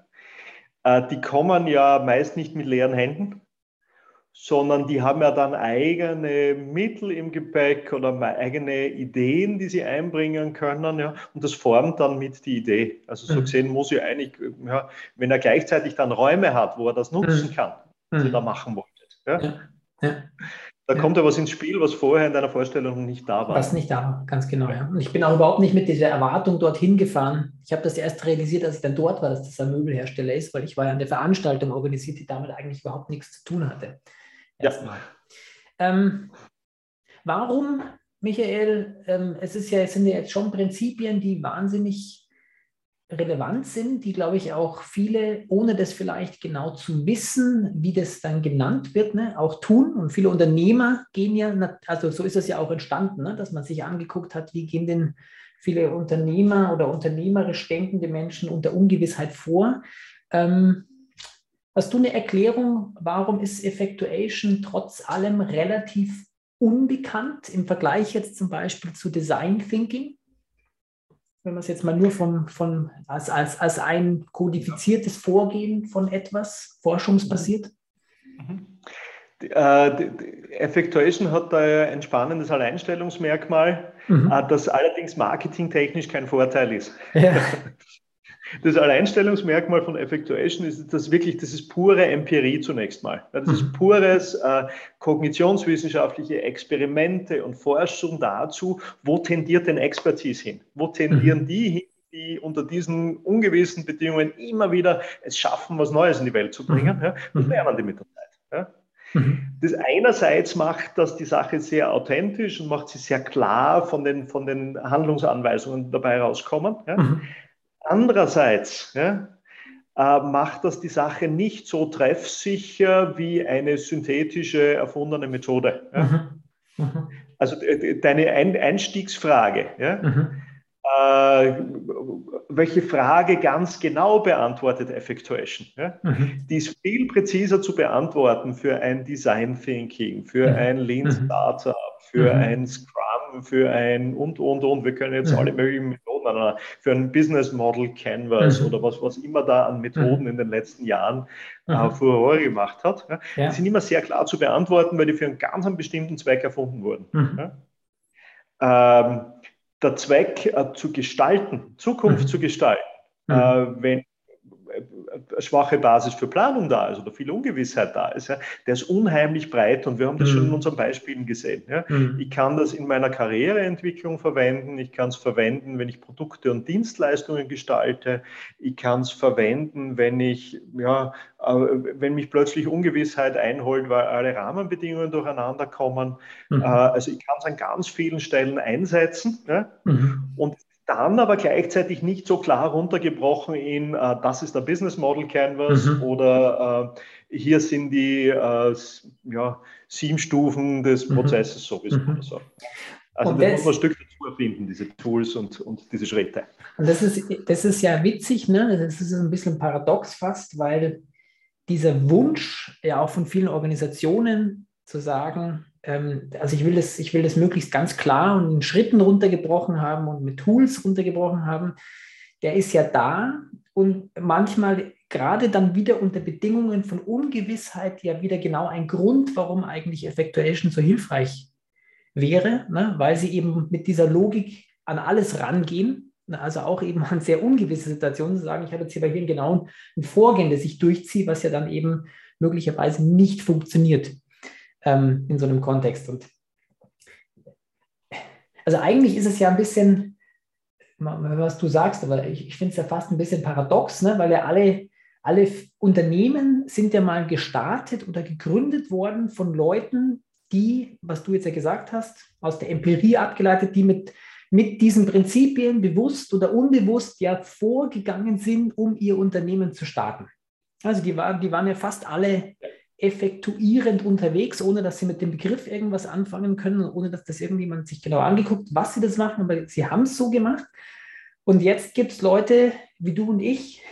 äh, die kommen ja meist nicht mit leeren Händen, sondern die haben ja dann eigene Mittel im Gepäck oder eigene Ideen, die sie einbringen können. Ja, und das formt dann mit die Idee. Also so mhm. gesehen muss ich eigentlich, ja, wenn er gleichzeitig dann Räume hat, wo er das nutzen mhm. kann, was mhm. ihr da machen wolltet. Ja. ja. ja. Da kommt ja was ins Spiel, was vorher in deiner Vorstellung nicht da war. Was nicht da war, ganz genau. Ja. Und ich bin auch überhaupt nicht mit dieser Erwartung dorthin gefahren. Ich habe das erst realisiert, als ich dann dort war, dass das ein Möbelhersteller ist, weil ich war ja an der Veranstaltung organisiert, die damit eigentlich überhaupt nichts zu tun hatte. Erstmal. Ähm, warum, Michael, ähm, es, ist ja, es sind ja jetzt schon Prinzipien, die wahnsinnig relevant sind, die, glaube ich, auch viele, ohne das vielleicht genau zu wissen, wie das dann genannt wird, ne, auch tun. Und viele Unternehmer gehen ja, also so ist es ja auch entstanden, ne, dass man sich angeguckt hat, wie gehen denn viele Unternehmer oder unternehmerisch denkende Menschen unter Ungewissheit vor. Ähm, hast du eine Erklärung, warum ist Effectuation trotz allem relativ unbekannt im Vergleich jetzt zum Beispiel zu Design Thinking? wenn man es jetzt mal nur von, von, als, als, als ein kodifiziertes Vorgehen von etwas, forschungsbasiert? Mhm. Äh, Effectuation hat da ein spannendes Alleinstellungsmerkmal, mhm. Äh, das allerdings marketingtechnisch kein Vorteil ist. Ja. Das Alleinstellungsmerkmal von Effectuation ist das wirklich, das ist pure Empirie zunächst mal. Das ist mhm. pures äh, kognitionswissenschaftliche Experimente und Forschung dazu, wo tendiert denn Expertise hin? Wo tendieren mhm. die hin, die unter diesen ungewissen Bedingungen immer wieder es schaffen, was Neues in die Welt zu bringen? Ja? Das lernen die mit der Zeit. Ja? Das einerseits macht das die Sache sehr authentisch und macht sie sehr klar von den, von den Handlungsanweisungen dabei rauskommen. Ja? Mhm. Andererseits ja, äh, macht das die Sache nicht so treffsicher wie eine synthetische erfundene Methode. Ja. Mhm. Mhm. Also deine Einstiegsfrage. Ja, mhm. äh, welche Frage ganz genau beantwortet Effectuation? Ja? Mhm. Die ist viel präziser zu beantworten für ein Design Thinking, für mhm. ein Lean mhm. Startup, für ein Scrum, für ein und, und, und. Wir können jetzt alle möglichen Methoden sondern für ein Business Model Canvas mhm. oder was, was immer da an Methoden mhm. in den letzten Jahren äh, mhm. Furore gemacht hat. Ja. Ja. Die sind immer sehr klar zu beantworten, weil die für einen ganz einen bestimmten Zweck erfunden wurden. Mhm. Ja. Ähm, der Zweck äh, zu gestalten, Zukunft mhm. zu gestalten, mhm. äh, wenn schwache Basis für Planung da ist oder viel Ungewissheit da ist, ja, der ist unheimlich breit und wir haben das mhm. schon in mhm. unseren Beispielen gesehen. Ja. Mhm. Ich kann das in meiner Karriereentwicklung verwenden, ich kann es verwenden, wenn ich Produkte und Dienstleistungen gestalte, ich kann es verwenden, wenn ich, ja, äh, wenn mich plötzlich Ungewissheit einholt, weil alle Rahmenbedingungen durcheinander kommen. Mhm. Äh, also ich kann es an ganz vielen Stellen einsetzen ja, mhm. und dann aber gleichzeitig nicht so klar runtergebrochen in, äh, das ist der Business Model Canvas mhm. oder äh, hier sind die äh, ja, sieben Stufen des mhm. Prozesses mhm. sowieso mhm. oder so. Also und das, das muss man ein Stück dazu erfinden, diese Tools und, und diese Schritte. Und das ist, das ist ja witzig, ne? das ist ein bisschen paradox fast, weil dieser Wunsch ja auch von vielen Organisationen zu sagen, also ich will, das, ich will das möglichst ganz klar und in Schritten runtergebrochen haben und mit Tools runtergebrochen haben, der ist ja da und manchmal gerade dann wieder unter Bedingungen von Ungewissheit ja wieder genau ein Grund, warum eigentlich Effectuation so hilfreich wäre, ne? weil sie eben mit dieser Logik an alles rangehen, ne? also auch eben an sehr ungewisse Situationen zu sagen, ich habe jetzt hier bei hier genau ein Vorgehen, das ich durchziehe, was ja dann eben möglicherweise nicht funktioniert ähm, in so einem Kontext. Und also eigentlich ist es ja ein bisschen, was du sagst, aber ich, ich finde es ja fast ein bisschen paradox, ne? weil ja alle, alle Unternehmen sind ja mal gestartet oder gegründet worden von Leuten, die, was du jetzt ja gesagt hast, aus der Empirie abgeleitet, die mit, mit diesen Prinzipien bewusst oder unbewusst ja vorgegangen sind, um ihr Unternehmen zu starten. Also die, war, die waren ja fast alle effektuierend unterwegs, ohne dass sie mit dem Begriff irgendwas anfangen können, ohne dass das irgendjemand sich genau angeguckt, was sie das machen, aber sie haben es so gemacht. Und jetzt gibt es Leute wie du und ich,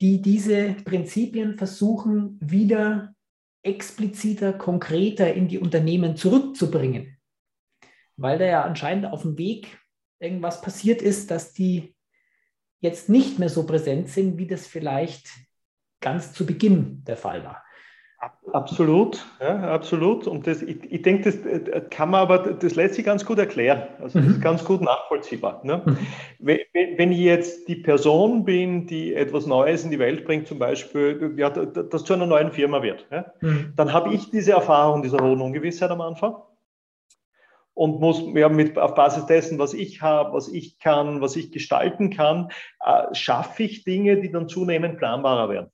die diese Prinzipien versuchen, wieder expliziter, konkreter in die Unternehmen zurückzubringen. Weil da ja anscheinend auf dem Weg irgendwas passiert ist, dass die jetzt nicht mehr so präsent sind, wie das vielleicht ganz zu Beginn der Fall war. Absolut, ja, absolut. Und das, ich, ich denke, das äh, kann man aber, das lässt sich ganz gut erklären. Also das ist mhm. ganz gut nachvollziehbar. Ne? Mhm. Wenn, wenn, ich jetzt die Person bin, die etwas Neues in die Welt bringt, zum Beispiel, ja, das zu einer neuen Firma wird, ja, mhm. dann habe ich diese Erfahrung dieser hohen Ungewissheit am Anfang und muss ja, mit, auf Basis dessen, was ich habe, was ich kann, was ich gestalten kann, äh, schaffe ich Dinge, die dann zunehmend planbarer werden.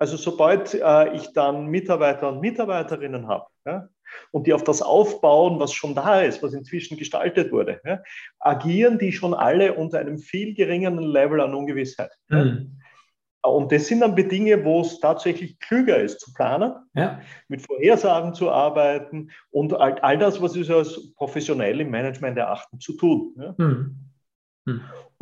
Also sobald äh, ich dann Mitarbeiter und Mitarbeiterinnen habe ja, und die auf das aufbauen, was schon da ist, was inzwischen gestaltet wurde, ja, agieren die schon alle unter einem viel geringeren Level an Ungewissheit. Mhm. Und das sind dann Bedingungen, wo es tatsächlich klüger ist zu planen, ja. mit Vorhersagen zu arbeiten und all, all, das, was ich als professionell im Management erachten, zu tun. Ja. Mhm.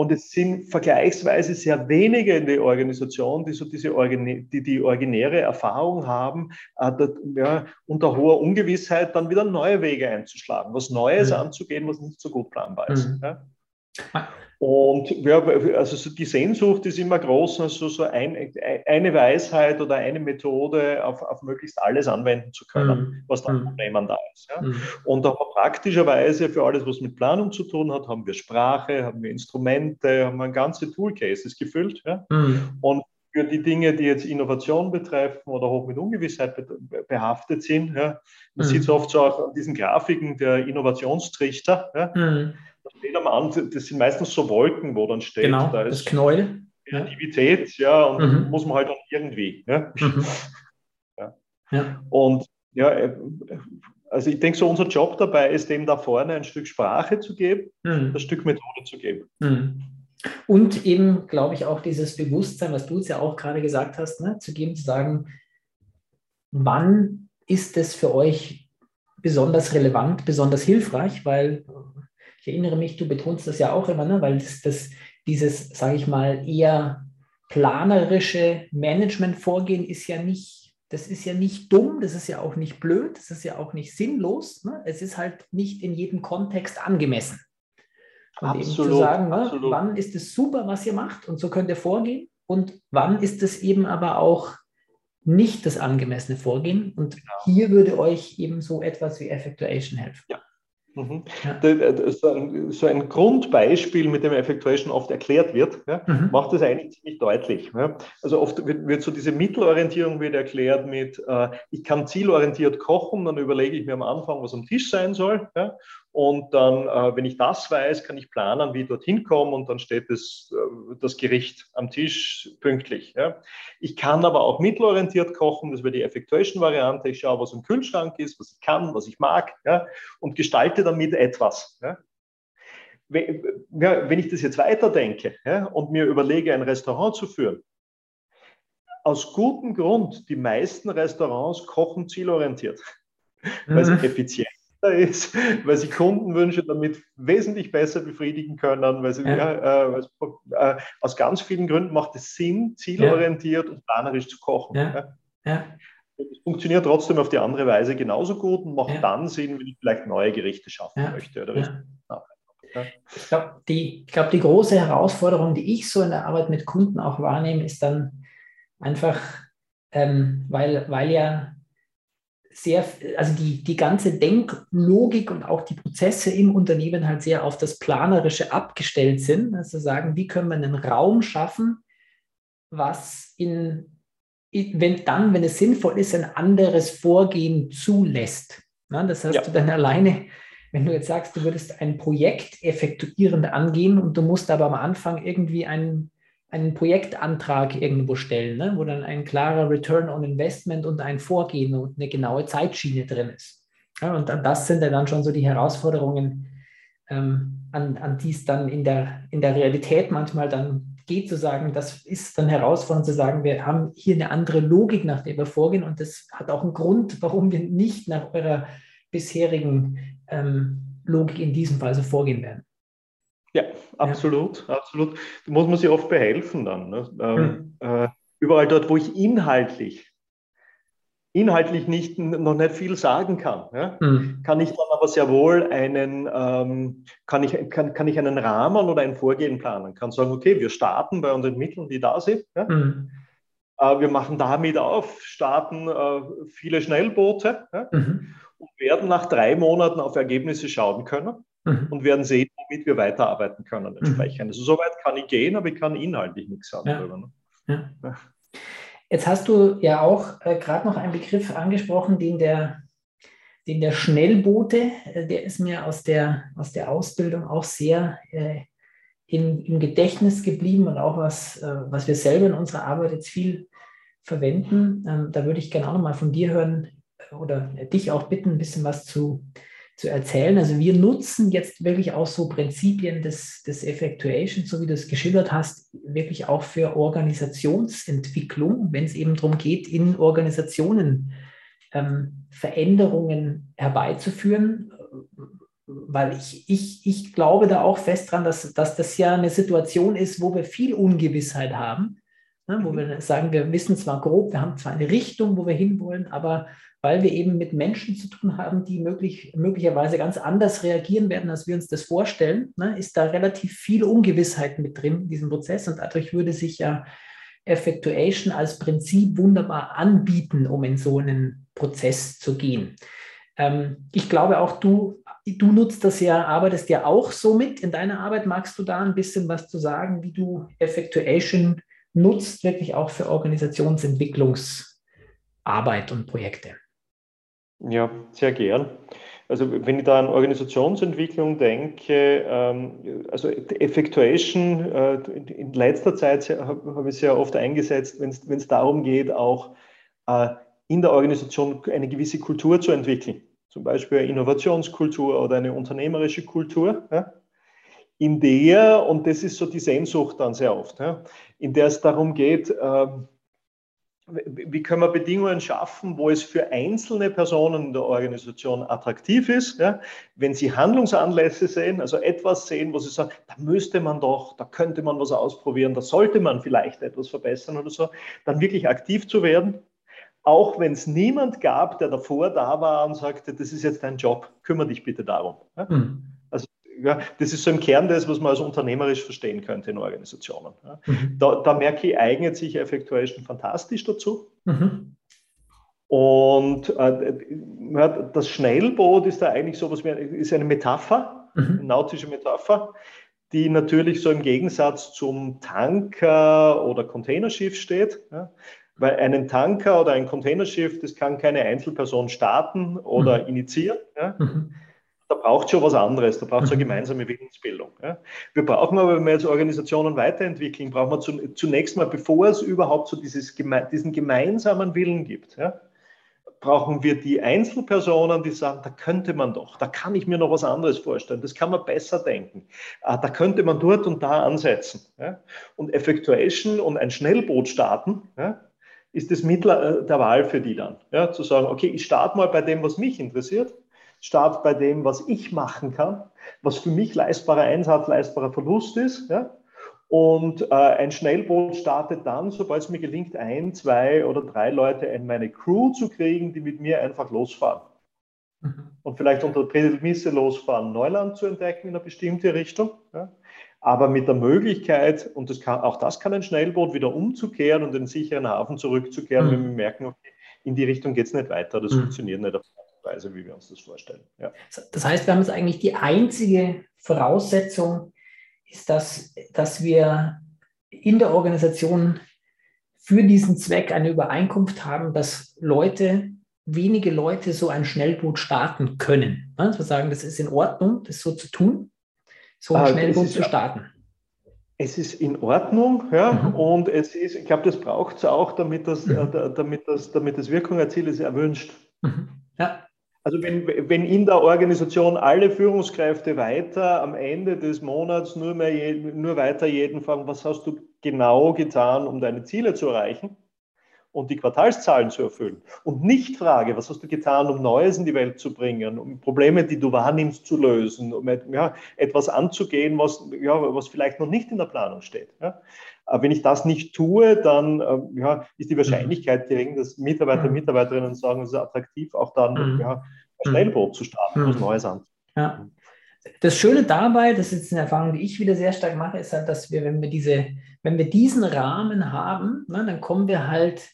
Und es sind vergleichsweise sehr wenige in der Organisation, die so diese die, die originäre Erfahrung haben, äh, dat, ja, unter hoher Ungewissheit dann wieder neue Wege einzuschlagen, was Neues mhm. anzugehen, was nicht so gut planbar ist. Mhm. Ja. Und ja, also die Sehnsucht ist immer groß, also so ein, eine Weisheit oder eine Methode auf, auf möglichst alles anwenden zu können, mhm. was dann Problemen da ist. Ja. Mhm. Und auch praktischerweise für alles, was mit Planung zu tun hat, haben wir Sprache, haben wir Instrumente, haben wir ganze Toolcases gefüllt. Ja. Mhm. Und für die Dinge, die jetzt Innovation betreffen oder hoch mit Ungewissheit behaftet sind, ja, man mhm. sieht es oft so auch an diesen Grafiken der Innovationstrichter. Ja, mhm steht am Anfang, das sind meistens so Wolken, wo dann steht, genau, da ist das Knäuel. Kreativität, ja, und mhm. muss man halt dann irgendwie. Ja. Mhm. ja. ja. Und ja, äh, also ich denke, so unser Job dabei ist, dem da vorne ein Stück Sprache zu geben, mhm. ein Stück Methode zu geben. Mhm. Und eben, glaube ich, auch dieses Bewusstsein, was du jetzt ja auch gerade gesagt hast, ne, zu geben, zu sagen, wann ist es für euch besonders relevant, besonders hilfreich, weil ich erinnere mich, du betonst das ja auch immer, ne? weil das, das, dieses, sage ich mal, eher planerische Management-Vorgehen ist ja nicht, das ist ja nicht dumm, das ist ja auch nicht blöd, das ist ja auch nicht sinnlos. Ne? Es ist halt nicht in jedem Kontext angemessen. Und absolut, eben zu sagen, ne, wann ist es super, was ihr macht und so könnt ihr vorgehen und wann ist es eben aber auch nicht das angemessene Vorgehen. Und genau. hier würde euch eben so etwas wie Effectuation helfen. Ja. Mhm. Ja. So, ein, so, ein, Grundbeispiel, mit dem Effectuation oft erklärt wird, ja, mhm. macht das eigentlich ziemlich deutlich. Ja. Also oft wird, wird, so diese Mittelorientierung wird erklärt mit, äh, ich kann zielorientiert kochen, dann überlege ich mir am Anfang, was am Tisch sein soll. Und dann, äh, wenn ich das weiß, kann ich planen, wie ich dorthin komme und dann steht das, äh, das Gericht am Tisch pünktlich. Ja. Ich kann aber auch mittelorientiert kochen, das wäre die Effectuation-Variante. Ich schaue, was im Kühlschrank ist, was ich kann, was ich mag ja, und gestalte damit etwas. Ja. Wenn ich das jetzt weiterdenke ja, und mir überlege, ein Restaurant zu führen, aus gutem Grund, die meisten Restaurants kochen zielorientiert, weil sie mhm. Effizient ist, weil sie Kundenwünsche damit wesentlich besser befriedigen können, weil sie ja. Ja, äh, äh, aus ganz vielen Gründen macht es Sinn, zielorientiert ja. und planerisch zu kochen. Es funktioniert trotzdem auf die andere Weise genauso gut und macht dann Sinn, wenn ich vielleicht neue Gerichte schaffen möchte. Oder ich glaube, die, glaub, die große Herausforderung, die ich so in der Arbeit mit Kunden auch wahrnehme, ist dann einfach, ähm, weil, weil ja sehr, also die, die ganze Denklogik und auch die Prozesse im Unternehmen halt sehr auf das Planerische abgestellt sind. Also sagen, wie können wir einen Raum schaffen, was in, wenn dann, wenn es sinnvoll ist, ein anderes Vorgehen zulässt. Na, das heißt, ja. du dann alleine, wenn du jetzt sagst, du würdest ein Projekt effektuierend angehen und du musst aber am Anfang irgendwie ein einen Projektantrag irgendwo stellen, ne? wo dann ein klarer Return on Investment und ein Vorgehen und eine genaue Zeitschiene drin ist. Ja, und das sind ja dann schon so die Herausforderungen, ähm, an, an die es dann in der, in der Realität manchmal dann geht, zu sagen, das ist dann herausfordernd zu sagen, wir haben hier eine andere Logik, nach der wir vorgehen und das hat auch einen Grund, warum wir nicht nach eurer bisherigen ähm, Logik in diesem Fall so vorgehen werden. Ja, absolut, ja. absolut. Da muss man sich oft behelfen dann. Ne? Ähm, hm. äh, überall dort, wo ich inhaltlich inhaltlich nicht, noch nicht viel sagen kann. Ja? Mhm. Kann ich dann aber sehr wohl einen, ähm, kann, ich, kann, kann ich einen Rahmen oder ein Vorgehen planen. Kann sagen, okay, wir starten bei unseren Mitteln, die da sind. Ja? Mhm. Äh, wir machen damit auf, starten äh, viele Schnellboote mhm. und werden nach drei Monaten auf Ergebnisse schauen können mhm. und werden sehen, womit wir weiterarbeiten können mhm. entsprechend. Also soweit kann ich gehen, aber ich kann inhaltlich nichts sagen darüber. Ne? Jetzt hast du ja auch äh, gerade noch einen Begriff angesprochen, den der, den der Schnellboote, äh, der ist mir aus der, aus der Ausbildung auch sehr äh, in, im Gedächtnis geblieben und auch was, äh, was wir selber in unserer Arbeit jetzt viel verwenden. Ähm, da würde ich gerne auch nochmal von dir hören äh, oder dich auch bitten, ein bisschen was zu, zu erzählen. Also wir nutzen jetzt wirklich auch so Prinzipien des, des Effectuation, so wie du es geschildert hast, wirklich auch für Organisationsentwicklung, wenn es eben darum geht, in Organisationen ähm, Veränderungen herbeizuführen. Weil ich, ich, ich glaube da auch fest dran, dass, dass das ja eine Situation ist, wo wir viel Ungewissheit haben, ne, wo wir sagen, wir wissen zwar grob, wir haben zwar eine Richtung, wo wir hinwollen, aber weil wir eben mit Menschen zu tun haben, die möglich, möglicherweise ganz anders reagieren werden, als wir uns das vorstellen, ne, ist da relativ viel Ungewissheit mit drin in diesem Prozess und dadurch würde sich ja Effectuation als Prinzip wunderbar anbieten, um in so einen Prozess zu gehen. Ähm, ich glaube auch, du, du nutzt das ja, arbeitest ja auch so mit in deiner Arbeit. Magst du da ein bisschen was zu sagen, wie du Effectuation nutzt, wirklich auch für Organisationsentwicklungsarbeit und Projekte? Ja, sehr gern. Also wenn ich da an Organisationsentwicklung denke, ähm, also Effectuation, äh, in letzter Zeit habe ich sehr oft eingesetzt, wenn es darum geht, auch äh, in der Organisation eine gewisse Kultur zu entwickeln. Zum Beispiel eine Innovationskultur oder eine unternehmerische Kultur, in der, und das ist so die Sehnsucht dann sehr oft, in der es darum geht, ähm, wie können wir Bedingungen schaffen, wo es für einzelne Personen in der Organisation attraktiv ist, ja? wenn sie Handlungsanlässe sehen, also etwas sehen, wo sie sagen, da müsste man doch, da könnte man was ausprobieren, da sollte man vielleicht etwas verbessern oder so, dann wirklich aktiv zu werden, auch wenn es niemand gab, der davor da war und sagte, das ist jetzt dein Job, kümmere dich bitte darum. Ja? Mhm ja, das ist so im Kern das, was man als unternehmerisch verstehen könnte in Organisationen. Ja. Mhm. Da, da, merke ich, eignet sich Effectuation fantastisch dazu. Mhm. Und äh, das Schnellboot ist da eigentlich so was wie ist eine Metapher, mhm. eine nautische Metapher, die natürlich so im Gegensatz zum Tanker oder Containerschiff steht. Ja. Weil einen Tanker oder ein Containerschiff, das kann keine Einzelperson starten oder mhm. initiieren. Ja. Mhm da braucht schon was anderes, da braucht es eine mhm. gemeinsame Willensbildung. Ja. Wir brauchen aber, wenn wir jetzt Organisationen weiterentwickeln, brauchen wir zu, zunächst mal, bevor es überhaupt so dieses, diesen gemeinsamen Willen gibt, ja, brauchen wir die Einzelpersonen, die sagen, da könnte man doch, da kann ich mir noch was anderes vorstellen, das kann man besser denken, ah, da könnte man dort und da ansetzen. Ja. Und Effectuation und ein Schnellboot starten, ist das Mittel äh, der Wahl für die dann. Ja, zu sagen, okay, ich starte mal bei dem, was mich interessiert starte bei dem, was ich machen kann, was für mich leistbarer Einsatz, leistbarer Verlust ist. Ja? Und äh, ein Schnellboot startet dann, sobald es mir gelingt, ein, zwei oder drei Leute in meine Crew zu kriegen, die mit mir einfach losfahren. Mhm. Und vielleicht unter der Prämisse losfahren, Neuland zu entdecken in eine bestimmte Richtung. Ja? Aber mit der Möglichkeit, und das kann, auch das kann ein Schnellboot, wieder umzukehren und in den sicheren Hafen zurückzukehren, mhm. wenn wir merken, okay, in die Richtung geht es nicht weiter, das mhm. funktioniert nicht. Weise, wie wir uns das vorstellen. Ja. Das heißt, wir haben jetzt eigentlich die einzige Voraussetzung, ist, dass, dass wir in der Organisation für diesen Zweck eine Übereinkunft haben, dass Leute, wenige Leute so ein Schnellboot starten können. Also wir sagen, das ist in Ordnung, das so zu tun, so ein ah, Schnellboot zu starten. Es ist in Ordnung, ja, mhm. und es ist, ich glaube, das braucht es auch, damit das, mhm. äh, damit, das, damit das Wirkung erzielt, ist erwünscht. Mhm. Ja. Also wenn, wenn in der Organisation alle Führungskräfte weiter am Ende des Monats nur, mehr nur weiter jeden fragen, was hast du genau getan, um deine Ziele zu erreichen und die Quartalszahlen zu erfüllen und nicht frage, was hast du getan, um Neues in die Welt zu bringen, um Probleme, die du wahrnimmst, zu lösen, um ja, etwas anzugehen, was, ja, was vielleicht noch nicht in der Planung steht. Ja. wenn ich das nicht tue, dann äh, ja, ist die Wahrscheinlichkeit gering, dass Mitarbeiter und Mitarbeiterinnen sagen, es ist attraktiv, auch dann mhm. ja, ein Schnellboot zu starten, was Neues an. Ja. Das Schöne dabei, das ist eine Erfahrung, die ich wieder sehr stark mache, ist halt, dass wir, wenn wir diese, wenn wir diesen Rahmen haben, ne, dann kommen wir halt,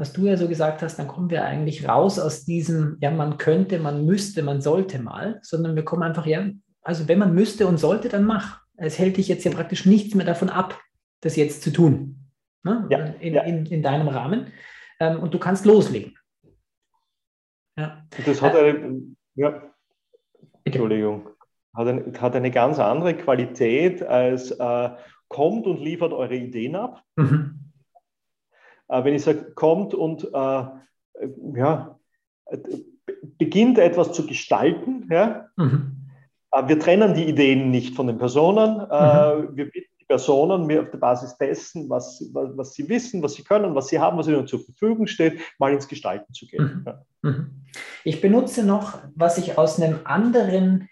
was du ja so gesagt hast, dann kommen wir eigentlich raus aus diesem, ja, man könnte, man müsste, man sollte mal, sondern wir kommen einfach, ja, also wenn man müsste und sollte, dann mach. Es hält dich jetzt ja praktisch nichts mehr davon ab, das jetzt zu tun. Ne? Ja, in, ja. In, in, deinem Rahmen. Ähm, und du kannst loslegen. Ja. Das hat eine, ja, Entschuldigung hat, ein, hat eine ganz andere Qualität als äh, kommt und liefert eure Ideen ab. Mhm. Äh, wenn ich sage, kommt und äh, ja, beginnt etwas zu gestalten, ja? Mhm. Äh, wir trennen die Ideen nicht von den Personen. Mhm. Wir bitten die Personen mir auf der Basis dessen, was, was, was, sie wissen, was sie können, was sie haben, was ihnen zur Verfügung steht, mal ins Gestalten zu gehen. Mhm. Ja. Mhm. Ich benutze noch, was ich aus einem anderen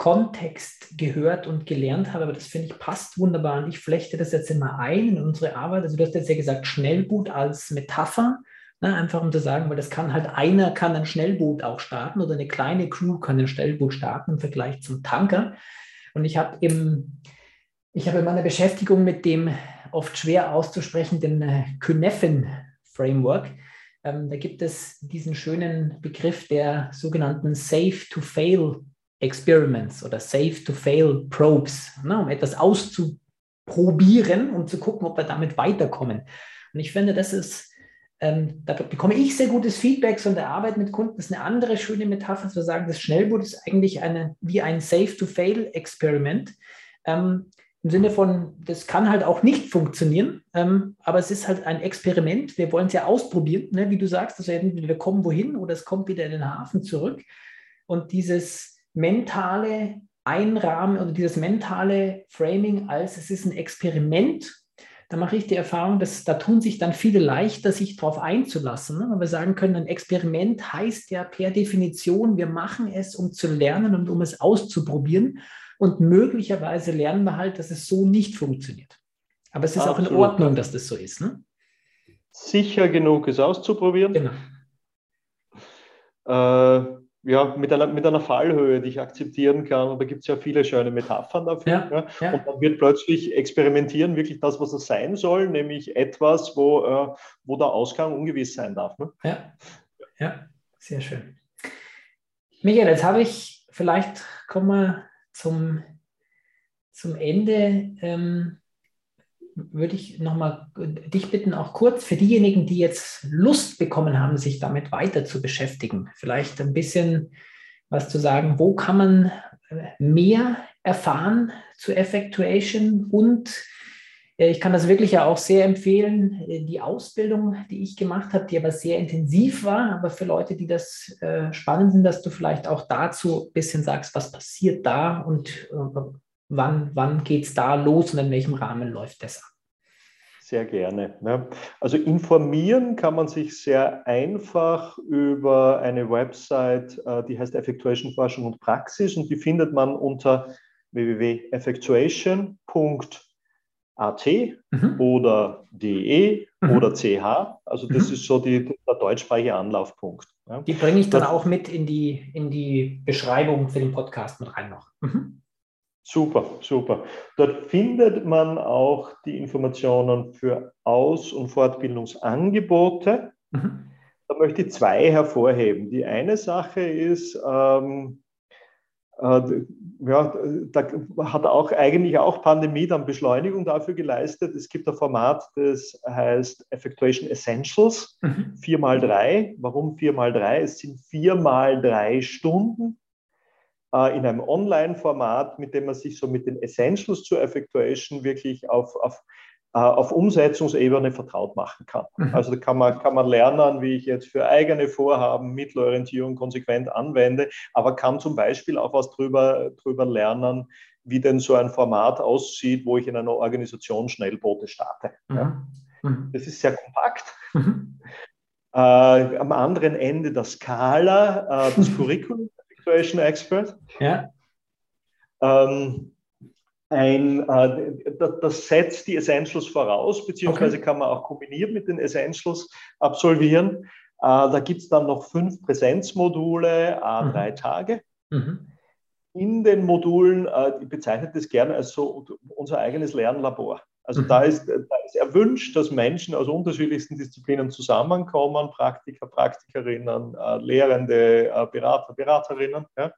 Kontext gehört und gelernt habe, aber das finde ich passt wunderbar und ich flechte das jetzt immer ein in unsere Arbeit. Also du hast jetzt ja gesagt, Schnellboot als Metapher, ne, einfach um zu sagen, weil das kann halt einer kann ein Schnellboot auch starten oder eine kleine Crew kann ein Schnellboot starten im Vergleich zum Tanker. Und ich habe im, ich habe in meiner Beschäftigung mit dem oft schwer auszusprechenden äh, Küneffen-Framework, ähm, da gibt es diesen schönen Begriff der sogenannten Safe-to-Fail Experiments oder Safe-to-Fail-Probes, ne, um etwas auszuprobieren, um zu gucken, ob wir damit weiterkommen. Und ich finde, das ist, ähm, da bekomme ich sehr gutes Feedback von der Arbeit mit Kunden. Das ist eine andere schöne Metapher, zu sagen, das Schnellboot ist eigentlich eine, wie ein Safe-to-Fail-Experiment. Ähm, Im Sinne von, das kann halt auch nicht funktionieren, ähm, aber es ist halt ein Experiment. Wir wollen es ja ausprobieren, ne? wie du sagst, also wir kommen wohin oder es kommt wieder in den Hafen zurück. Und dieses, mentale Einrahmen oder dieses mentale Framing als es ist ein Experiment, da mache ich die Erfahrung, dass da tun sich dann viele leichter, sich darauf einzulassen. Ne? Weil wir sagen können, ein Experiment heißt ja per Definition, wir machen es, um zu lernen und um es auszuprobieren. Und möglicherweise lernen wir halt, dass es so nicht funktioniert. Aber es ist Absolut. auch in Ordnung, dass das so ist. Ne? Sicher genug, es auszuprobieren. Genau. Äh, ja, mit einer, mit einer Fallhöhe, die ich akzeptieren kann. Und da gibt es ja viele schöne Metaphern dafür. Ja, ja. Ja. Und dann wird plötzlich experimentieren wirklich das, was es sein soll, nämlich etwas, wo, äh, wo der Ausgang ungewiss sein darf. Ne? Ja. ja, sehr schön. Michael, jetzt habe ich, vielleicht kommen wir zum, zum Ende. Ähm, würde ich nochmal dich bitten, auch kurz für diejenigen, die jetzt Lust bekommen haben, sich damit weiter zu beschäftigen, vielleicht ein bisschen was zu sagen, wo kann man äh, mehr erfahren zu Effectuation? Und äh, ich kann das wirklich ja auch sehr empfehlen, äh, die Ausbildung, die ich gemacht habe, die aber sehr intensiv war, aber für Leute, die das spannend sind, dass du vielleicht auch dazu ein bisschen sagst, was passiert da und wann, wann geht es da los und in welchem Rahmen läuft das ab? Sehr gerne. Ne? Also informieren kann man sich sehr einfach über eine Website, äh, die heißt Effectuation Forschung und Praxis und die findet man unter www.effectuation.at mhm. oder de mhm. oder ch. Also das mhm. ist so die, der deutschsprachige Anlaufpunkt. Die bringe ich dann das, auch mit in die, in die Beschreibung für den Podcast mit rein noch. Mhm. Super, super. Dort findet man auch die Informationen für Aus- und Fortbildungsangebote. Mhm. Da möchte ich zwei hervorheben. Die eine Sache ist, ähm, äh, ja, da hat auch eigentlich auch Pandemie dann Beschleunigung dafür geleistet. Es gibt ein Format, das heißt Effectuation Essentials, mhm. 4x3. Warum 4x3? Es sind 4x3 Stunden in einem Online-Format, mit dem man sich so mit den Essentials zur Effectuation wirklich auf, auf, äh, auf Umsetzungsebene vertraut machen kann. Mhm. Also da kann man, kann man lernen, wie ich jetzt für eigene Vorhaben Mittelorientierung konsequent anwende, aber kann zum Beispiel auch was drüber, drüber lernen, wie denn so ein Format aussieht, wo ich in einer Organisation Schnellboote starte. Mhm. Ja. Mhm. Das ist sehr kompakt. Äh, am anderen Ende der Skala äh, das Curriculum Situation Expert. Ja. Ähm, ein, äh, das setzt die Essentials voraus, beziehungsweise okay. kann man auch kombiniert mit den Essentials absolvieren. Äh, da gibt es dann noch fünf Präsenzmodule, A3 mhm. Tage. Mhm. In den Modulen, äh, ich bezeichne das gerne als so unser eigenes Lernlabor. Also da, ist, da ist erwünscht, dass Menschen aus unterschiedlichsten Disziplinen zusammenkommen, Praktiker, Praktikerinnen, Lehrende, Berater, Beraterinnen. Ja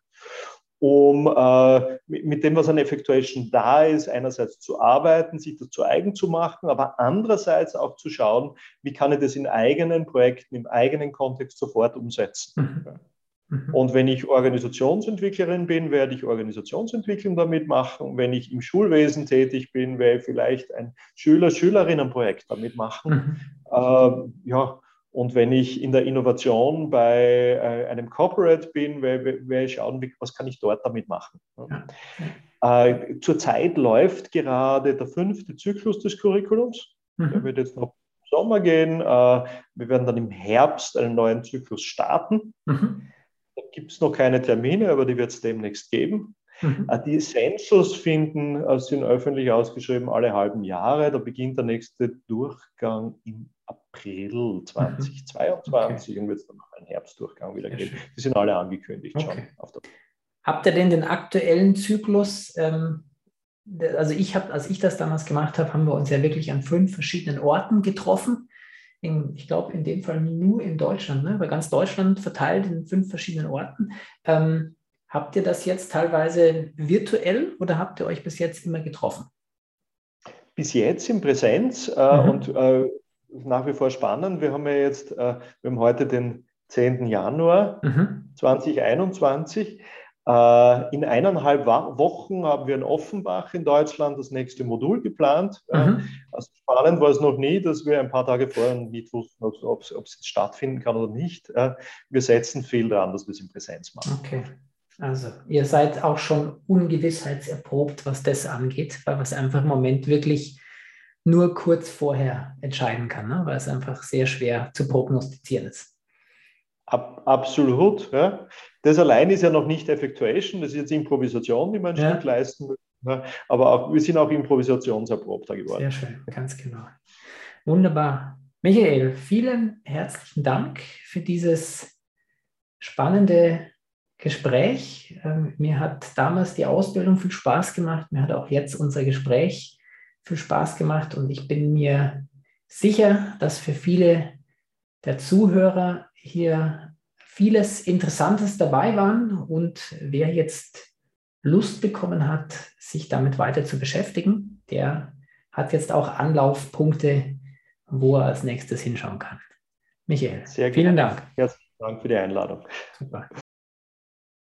um äh, mit dem, was an Effectuation da ist, einerseits zu arbeiten, sich das zu eigen zu machen, aber andererseits auch zu schauen, wie kann ich das in eigenen Projekten, im eigenen Kontext sofort umsetzen. Mhm. Mhm. Und wenn ich Organisationsentwicklerin bin, werde ich Organisationsentwicklung damit machen. Wenn ich im Schulwesen tätig bin, werde ich vielleicht ein Schüler-Schülerinnenprojekt damit machen. Mhm. Äh, ja, und wenn ich in der Innovation bei äh, einem Corporate bin, werde ich schauen, was kann ich dort damit machen. Ja. Äh, zurzeit läuft gerade der fünfte Zyklus des Curriculums. Mhm. Der wird jetzt noch im Sommer gehen. Äh, wir werden dann im Herbst einen neuen Zyklus starten. Mhm. Da gibt es noch keine Termine, aber die wird es demnächst geben. Mhm. Äh, die Essentials finden, äh, sind öffentlich ausgeschrieben alle halben Jahre. Da beginnt der nächste Durchgang im April 2022 mhm. okay. und wird es dann noch einen Herbstdurchgang wieder geben. Die sind alle angekündigt okay. schon. Habt ihr denn den aktuellen Zyklus? Ähm, also ich habe, als ich das damals gemacht habe, haben wir uns ja wirklich an fünf verschiedenen Orten getroffen. In, ich glaube, in dem Fall nur in Deutschland, ne? bei ganz Deutschland verteilt in fünf verschiedenen Orten. Ähm, habt ihr das jetzt teilweise virtuell oder habt ihr euch bis jetzt immer getroffen? Bis jetzt in Präsenz äh, mhm. und äh, nach wie vor spannend. Wir haben ja jetzt, äh, wir haben heute den 10. Januar mhm. 2021. Äh, in eineinhalb Wochen haben wir in Offenbach in Deutschland das nächste Modul geplant. Mhm. Also spannend war es noch nie, dass wir ein paar Tage vorher nicht wussten, ob es stattfinden kann oder nicht. Äh, wir setzen viel daran, dass wir es in Präsenz machen. Okay. Also ihr seid auch schon ungewissheitserprobt, was das angeht, weil was einfach im Moment wirklich nur kurz vorher entscheiden kann, ne? weil es einfach sehr schwer zu prognostizieren ist. Ab, absolut. Ja. Das allein ist ja noch nicht Effectuation, das ist jetzt Improvisation, die man ein ja. Stück leisten muss. Ja. Aber auch, wir sind auch improvisationserprobter geworden. Sehr schön, ganz genau. Wunderbar. Michael, vielen herzlichen Dank für dieses spannende Gespräch. Ähm, mir hat damals die Ausbildung viel Spaß gemacht. Mir hat auch jetzt unser Gespräch viel Spaß gemacht und ich bin mir sicher, dass für viele der Zuhörer hier vieles Interessantes dabei waren und wer jetzt Lust bekommen hat, sich damit weiter zu beschäftigen, der hat jetzt auch Anlaufpunkte, wo er als nächstes hinschauen kann. Michael, Sehr vielen Dank. Herzlichen Dank für die Einladung. Super.